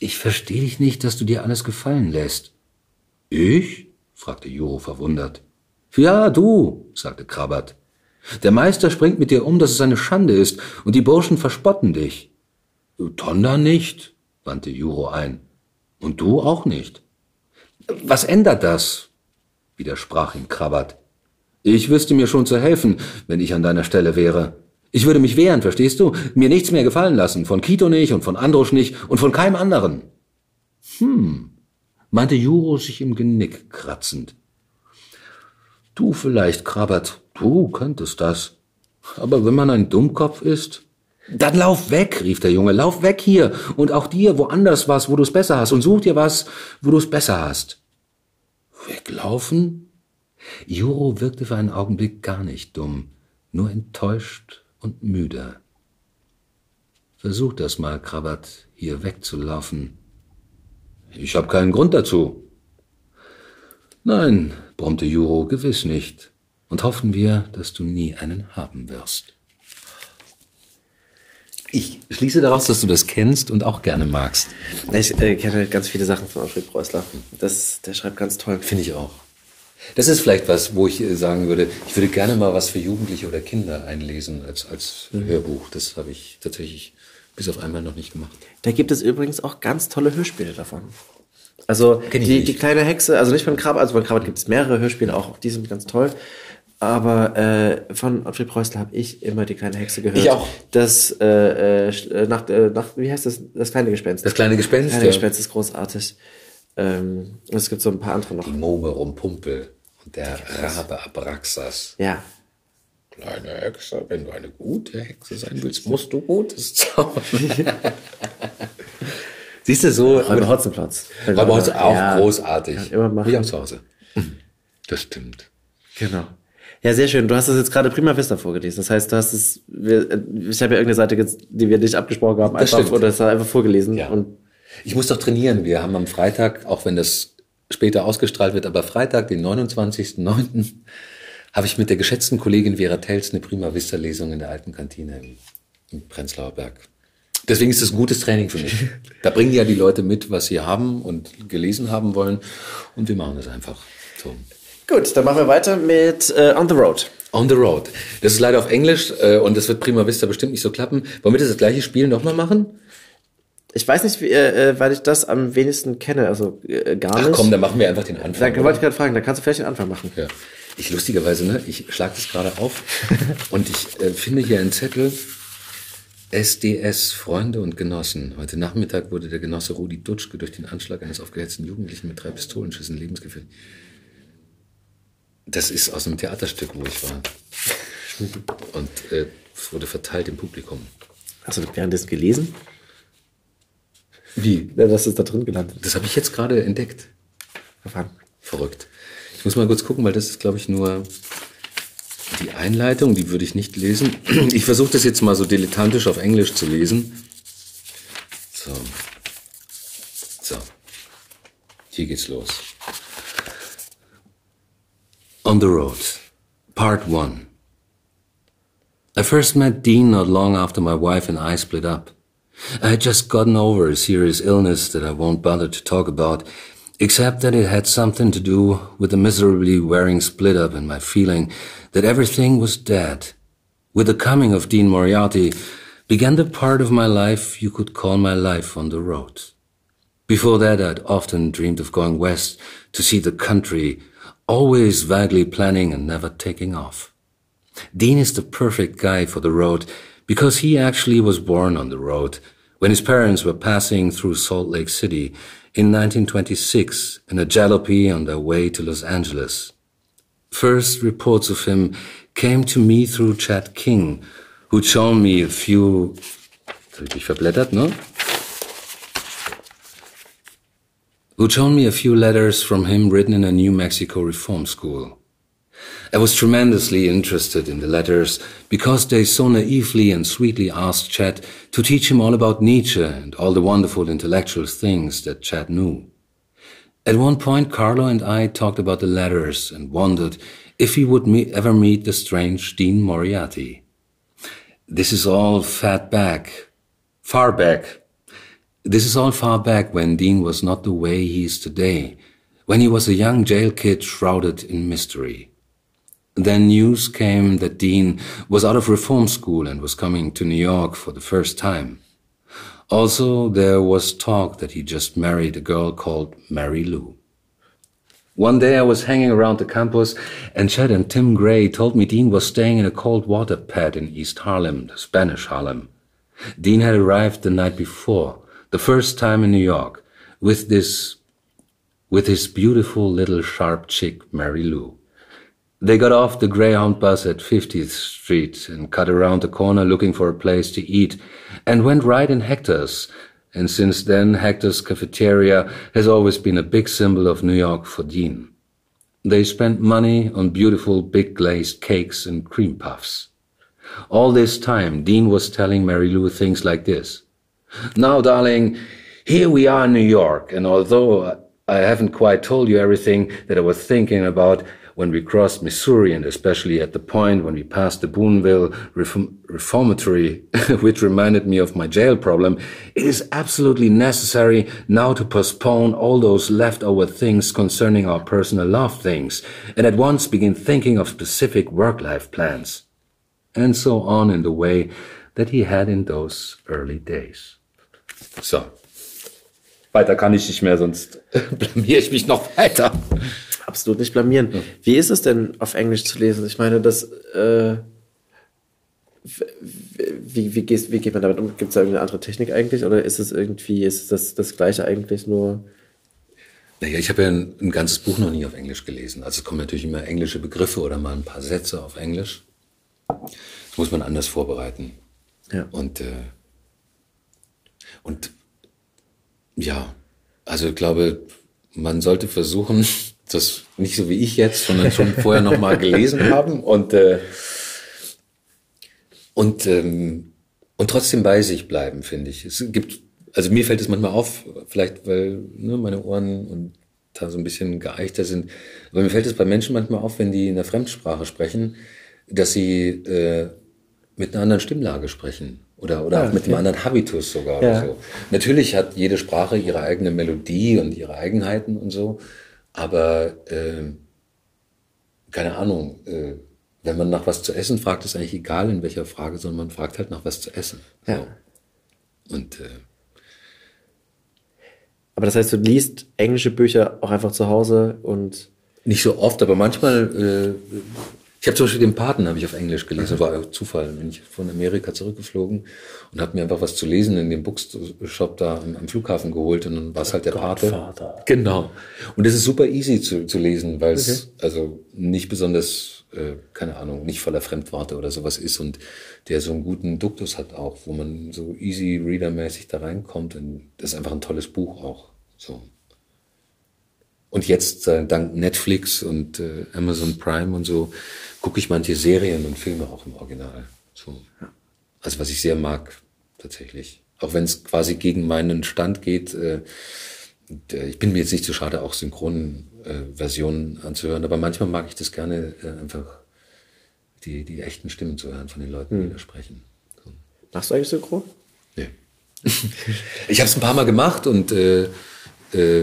Ich versteh dich nicht, dass du dir alles gefallen lässt. Ich? fragte Juro verwundert. Ja, du, sagte Krabbert. Der Meister springt mit dir um, dass es eine Schande ist, und die Burschen verspotten dich. Tonda nicht, wandte Juro ein. Und du auch nicht. Was ändert das? widersprach ihm Krabbert. Ich wüsste mir schon zu helfen, wenn ich an deiner Stelle wäre. Ich würde mich wehren, verstehst du? Mir nichts mehr gefallen lassen. Von Kito nicht und von Androsch nicht und von keinem anderen. Hm, meinte Juro sich im Genick kratzend. Du vielleicht, Krabbert, du könntest das. Aber wenn man ein Dummkopf ist, dann lauf weg, rief der Junge, lauf weg hier und auch dir woanders was, wo du es besser hast und such dir was, wo du es besser hast. Weglaufen? Juro wirkte für einen Augenblick gar nicht dumm, nur enttäuscht und müde. Versuch das mal, Krabat, hier wegzulaufen. Ich hab keinen Grund dazu. Nein, brummte Juro, gewiss nicht. Und hoffen wir, dass du nie einen haben wirst. Ich schließe daraus, dass du das kennst und auch gerne magst. Ich äh, kenne ganz viele Sachen von Alfred Preußler. Das, der schreibt ganz toll. Finde ich auch. Das ist vielleicht was, wo ich äh, sagen würde, ich würde gerne mal was für Jugendliche oder Kinder einlesen als, als mhm. Hörbuch. Das habe ich tatsächlich bis auf einmal noch nicht gemacht. Da gibt es übrigens auch ganz tolle Hörspiele davon. Also die, die kleine Hexe, also nicht von Krabat, also von Krabat gibt es mehrere Hörspiele, auch die sind ganz toll. Aber äh, von Ottfried Preußler habe ich immer die kleine Hexe gehört. Ich auch. Das äh, äh, nach, äh, nach, wie heißt das? Das kleine Gespenst. Das kleine Gespenst. Das kleine Gespenst ist großartig. Ähm, es gibt so ein paar andere noch. Die Mome Rumpumpel und der Rabe Abraxas. Ja. Kleine Hexe, wenn du eine gute Hexe sein willst, musst du Gutes zaubern. Siehst du so? Räuber Hotzenplatz. Räuber Hotzenplatz, auch ja. großartig. Ja, immer machen. Ich auch zu Hause. Das stimmt. Genau. Ja, sehr schön. Du hast das jetzt gerade prima Vista vorgelesen. Das heißt, du hast es, wir, ich habe ja irgendeine Seite, die wir nicht abgesprochen haben, einfach, das oder das einfach vorgelesen. Ja. Und ich muss doch trainieren. Wir haben am Freitag, auch wenn das später ausgestrahlt wird, aber Freitag, den 29.09., habe ich mit der geschätzten Kollegin Vera Tels eine prima Vista Lesung in der alten Kantine im, im Prenzlauer Berg. Deswegen ist es ein gutes Training für mich. Da bringen ja die Leute mit, was sie haben und gelesen haben wollen. Und wir machen das einfach so. Gut, dann machen wir weiter mit äh, On the Road. On the Road. Das ist leider auf Englisch äh, und das wird Prima Vista bestimmt nicht so klappen. Wollen wir das gleiche Spiel nochmal machen? Ich weiß nicht, wie, äh, äh, weil ich das am wenigsten kenne, also äh, gar nicht. Ach komm, dann machen wir einfach den Anfang. Dann wollte ich gerade fragen, dann kannst du vielleicht den Anfang machen. Ja. Ich lustigerweise, ne, ich schlag das gerade auf und ich äh, finde hier einen Zettel. SDS, Freunde und Genossen. Heute Nachmittag wurde der Genosse Rudi Dutschke durch den Anschlag eines aufgehetzten Jugendlichen mit drei Pistolenschüssen lebensgefährlich. Das ist aus einem Theaterstück, wo ich war. Und äh, es wurde verteilt im Publikum. Hast du währenddessen gelesen? Wie? Ja, das ist da drin gelandet. Das habe ich jetzt gerade entdeckt. Verfahren. Verrückt. Ich muss mal kurz gucken, weil das ist, glaube ich, nur die Einleitung, die würde ich nicht lesen. Ich versuche das jetzt mal so dilettantisch auf Englisch zu lesen. So. So. Hier geht's los. On the Road, Part 1. I first met Dean not long after my wife and I split up. I had just gotten over a serious illness that I won't bother to talk about, except that it had something to do with the miserably wearing split up and my feeling that everything was dead. With the coming of Dean Moriarty began the part of my life you could call my life on the road. Before that, I'd often dreamed of going west to see the country, always vaguely planning and never taking off. Dean is the perfect guy for the road because he actually was born on the road when his parents were passing through Salt Lake City in 1926 in a jalopy on their way to Los Angeles. First reports of him came to me through Chad King, who'd shown me a few. Ich verblättert, ne? Who'd shown me a few letters from him written in a New Mexico reform school. I was tremendously interested in the letters because they so naively and sweetly asked Chad to teach him all about Nietzsche and all the wonderful intellectual things that Chad knew. At one point, Carlo and I talked about the letters and wondered if he would me ever meet the strange Dean Moriarty. This is all fat back, far back. This is all far back when Dean was not the way he is today, when he was a young jail kid shrouded in mystery. Then news came that Dean was out of reform school and was coming to New York for the first time. Also, there was talk that he just married a girl called Mary Lou. One day I was hanging around the campus and Chad and Tim Gray told me Dean was staying in a cold water pad in East Harlem, the Spanish Harlem. Dean had arrived the night before, the first time in New York, with this, with his beautiful little sharp chick, Mary Lou. They got off the Greyhound bus at 50th Street and cut around the corner looking for a place to eat and went right in Hector's. And since then, Hector's cafeteria has always been a big symbol of New York for Dean. They spent money on beautiful big glazed cakes and cream puffs. All this time, Dean was telling Mary Lou things like this. Now, darling, here we are in New York, and although I haven't quite told you everything that I was thinking about, when we crossed Missouri and especially at the point when we passed the Boonville Reform Reformatory, which reminded me of my jail problem, it is absolutely necessary now to postpone all those leftover things concerning our personal love things and at once begin thinking of specific work-life plans. And so on in the way that he had in those early days. So. Weiter kann ich nicht mehr, sonst blamier ich mich noch weiter. absolut nicht blamieren. Ja. Wie ist es denn auf Englisch zu lesen? Ich meine, das äh, wie, wie, gehst, wie geht man damit um? Gibt es da irgendeine andere Technik eigentlich? Oder ist es irgendwie, ist das das Gleiche eigentlich nur? Naja, ich habe ja ein, ein, ganzes Buch noch nie auf Englisch gelesen. Also es kommen natürlich immer englische Begriffe oder mal ein paar Sätze auf Englisch. Das muss man anders vorbereiten. Ja. Und, äh, und ja, also ich glaube, man sollte versuchen, das nicht so wie ich jetzt, sondern schon vorher noch mal gelesen haben. Und äh, und ähm, und trotzdem bei sich bleiben, finde ich. Es gibt, also mir fällt es manchmal auf, vielleicht weil ne, meine Ohren und da so ein bisschen geeichter sind, aber mir fällt es bei Menschen manchmal auf, wenn die in der Fremdsprache sprechen, dass sie äh, mit einer anderen Stimmlage sprechen oder oder ja, auch mit okay. einem anderen Habitus sogar ja. oder so. Natürlich hat jede Sprache ihre eigene Melodie und ihre Eigenheiten und so. Aber äh, keine Ahnung, äh, wenn man nach was zu essen fragt, ist eigentlich egal in welcher Frage, sondern man fragt halt nach was zu essen. Ja. Und äh, aber das heißt, du liest englische Bücher auch einfach zu Hause und nicht so oft, aber manchmal. Ich habe zum Beispiel den Paten habe ich auf Englisch gelesen, war auch Zufall. Bin ich von Amerika zurückgeflogen und habe mir einfach was zu lesen in dem Bookshop da am, am Flughafen geholt und dann war es halt der Pate. Godfather. Genau. Und das ist super easy zu, zu lesen, weil es Okay. also nicht besonders, äh, keine Ahnung, nicht voller Fremdworte oder sowas ist und der so einen guten Duktus hat auch, wo man so easy readermäßig da reinkommt. Und das ist einfach ein tolles Buch auch. So. Und jetzt, äh, dank Netflix und äh, Amazon Prime und so, gucke ich manche Serien und Filme auch im Original. So. Also was ich sehr mag, tatsächlich. Auch wenn es quasi gegen meinen Stand geht. Äh, äh, ich bin mir jetzt nicht so schade, auch synchronen äh, anzuhören, aber manchmal mag ich das gerne, äh, einfach die, die echten Stimmen zu hören von den Leuten, die da sprechen. So. Machst du eigentlich Synchron? Nee. ich habe es ein paar Mal gemacht und äh, äh,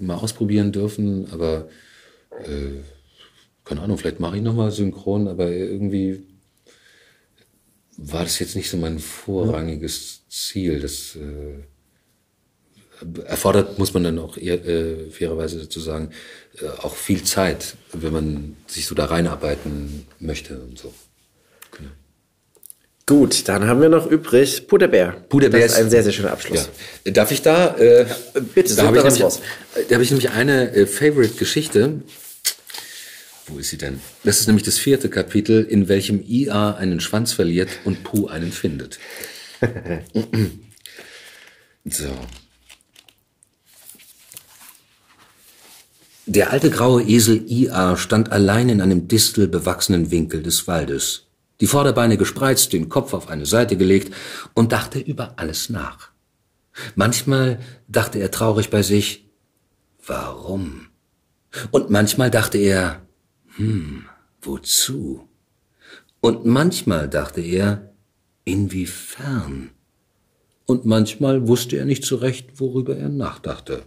mal ausprobieren dürfen, aber äh, keine Ahnung, vielleicht mache ich noch mal synchron, aber irgendwie war das jetzt nicht so mein vorrangiges Ziel. Das äh, erfordert, muss man dann auch eher, äh, fairerweise dazu sagen, äh, auch viel Zeit, wenn man sich so da reinarbeiten möchte und so. Gut, dann haben wir noch übrig Puderbär. Puderbär Das ist ein sehr, sehr schöner Abschluss. Ja. Darf ich da? Äh, bitte, da habe ich, was nämlich- da habe ich nämlich eine äh, Favorite-Geschichte. Wo ist sie denn? Das ist nämlich das vierte Kapitel, in welchem IA einen Schwanz verliert und Puh einen findet. so. Der alte graue Esel IA stand allein in einem distelbewachsenen Winkel des Waldes, die Vorderbeine gespreizt, den Kopf auf eine Seite gelegt und dachte über alles nach. Manchmal dachte er traurig bei sich, warum? Und manchmal dachte er, hm, wozu? Und manchmal dachte er, inwiefern? Und manchmal wusste er nicht so recht, worüber er nachdachte.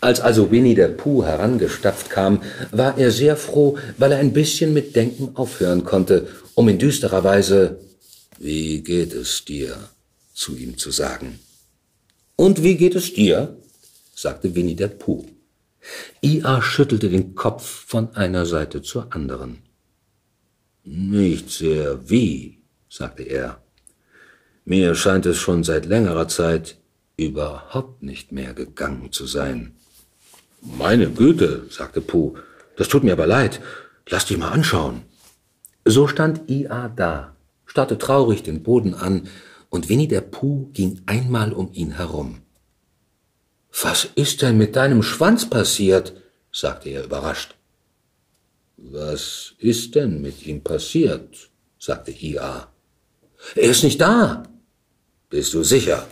Als also Winnie der Pooh herangestapft kam, war er sehr froh, weil er ein bisschen mit Denken aufhören konnte, um in düsterer Weise Wie geht es dir? zu ihm zu sagen. Und wie geht es dir? sagte Winnie der Pooh. Ia schüttelte den Kopf von einer Seite zur anderen. Nicht sehr wie, sagte er. Mir scheint es schon seit längerer Zeit überhaupt nicht mehr gegangen zu sein. Meine Güte, sagte Puh, das tut mir aber leid. Lass dich mal anschauen. So stand Ia da, starrte traurig den Boden an, und Winnie der Puh ging einmal um ihn herum. Was ist denn mit deinem Schwanz passiert? sagte er überrascht. Was ist denn mit ihm passiert? sagte Ia. Er ist nicht da. Bist du sicher?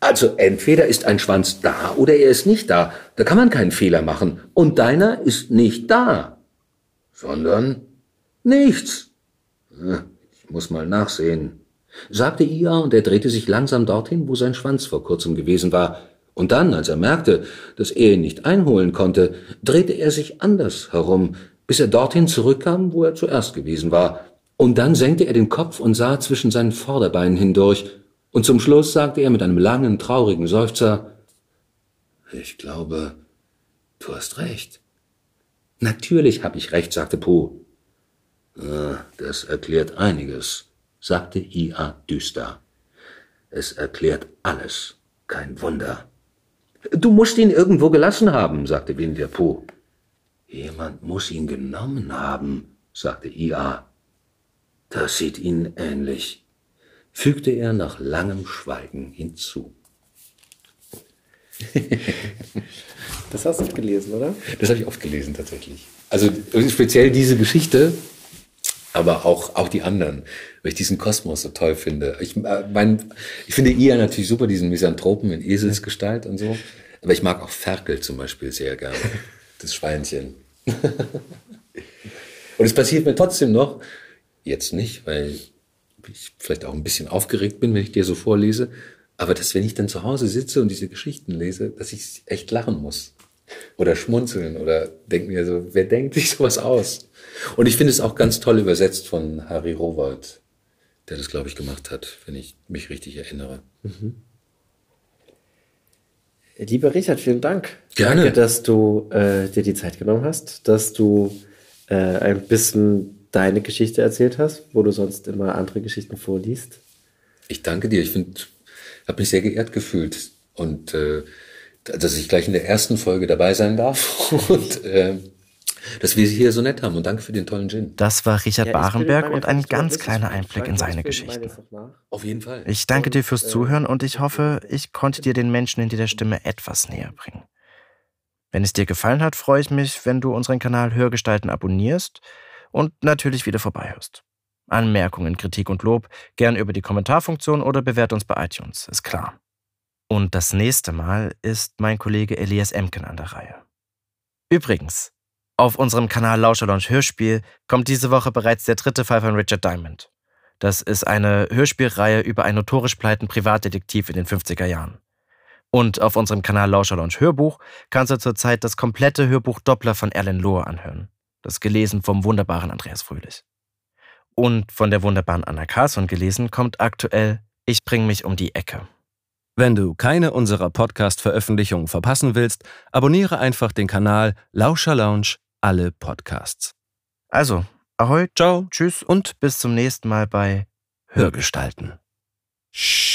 Also entweder ist ein Schwanz da oder er ist nicht da. Da kann man keinen Fehler machen. Und deiner ist nicht da, sondern nichts. Hm, Ich muss mal nachsehen, sagte Ia und er drehte sich langsam dorthin, wo sein Schwanz vor kurzem gewesen war. Und dann, als er merkte, dass er ihn nicht einholen konnte, drehte er sich anders herum, bis er dorthin zurückkam, wo er zuerst gewesen war. Und dann senkte er den Kopf und sah zwischen seinen Vorderbeinen hindurch, und zum Schluss sagte er mit einem langen, traurigen Seufzer, ich glaube, du hast recht. Natürlich habe ich recht, sagte Puh. Ah, Das erklärt einiges, sagte Ia düster. Es erklärt alles, kein Wunder. Du musst ihn irgendwo gelassen haben, sagte Winnie der Pooh. Jemand muss ihn genommen haben, sagte Ia. Das sieht ihnen ähnlich, fügte er nach langem Schweigen hinzu. Das hast du gelesen, oder? Das habe ich oft gelesen tatsächlich. Also speziell diese Geschichte, aber auch, auch die anderen, weil ich diesen Kosmos so toll finde. Ich, äh, mein, ich finde Ia natürlich super, diesen Misanthropen in Eselsgestalt und so. Aber ich mag auch Ferkel zum Beispiel sehr gerne. Das Schweinchen. und es passiert mir trotzdem noch, jetzt nicht, weil ich vielleicht auch ein bisschen aufgeregt bin, wenn ich dir so vorlese, aber dass wenn ich dann zu Hause sitze und diese Geschichten lese, dass ich echt lachen muss. Oder schmunzeln oder denke mir so, wer denkt sich sowas aus? Und ich finde es auch ganz toll übersetzt von Harry Rowold, der das, glaube ich, gemacht hat, wenn ich mich richtig erinnere. Lieber Richard, vielen Dank. Gerne. Danke, dass du äh, dir die Zeit genommen hast, dass du äh, ein bisschen deine Geschichte erzählt hast, wo du sonst immer andere Geschichten vorliest. Ich danke dir. Ich finde, habe mich sehr geehrt gefühlt und äh, dass ich gleich in der ersten Folge dabei sein darf und äh, dass wir Sie hier so nett haben und danke für den tollen Gin. Das war Richard ja, Barenberg und ein ganz kleiner Einblick in seine Geschichte. Auf jeden Fall. Ich danke dir fürs Zuhören und ich hoffe, ich konnte dir den Menschen in dieser Stimme etwas näher bringen. Wenn es dir gefallen hat, freue ich mich, wenn du unseren Kanal Hörgestalten abonnierst und natürlich wieder vorbeihörst. Anmerkungen, Kritik und Lob gern über die Kommentarfunktion oder bewährt uns bei iTunes, ist klar. Und das nächste Mal ist mein Kollege Elias Emken an der Reihe. Übrigens, auf unserem Kanal Lauscherlounge Hörspiel kommt diese Woche bereits der dritte Fall von Richard Diamond. Das ist eine Hörspielreihe über einen notorisch pleiten Privatdetektiv in den 50er Jahren. Und auf unserem Kanal Lauscherlounge Hörbuch kannst du zurzeit das komplette Hörbuch Doppler von Erlen Lohr anhören. Das gelesen vom wunderbaren Andreas Fröhlich. Und von der wunderbaren Anna Carlson gelesen kommt aktuell Ich bring mich um die Ecke. Wenn du keine unserer Podcast-Veröffentlichungen verpassen willst, abonniere einfach den Kanal Lauscher Lounge alle Podcasts. Also, ahoi, ciao, tschüss und bis zum nächsten Mal bei Hörgestalten. Shh.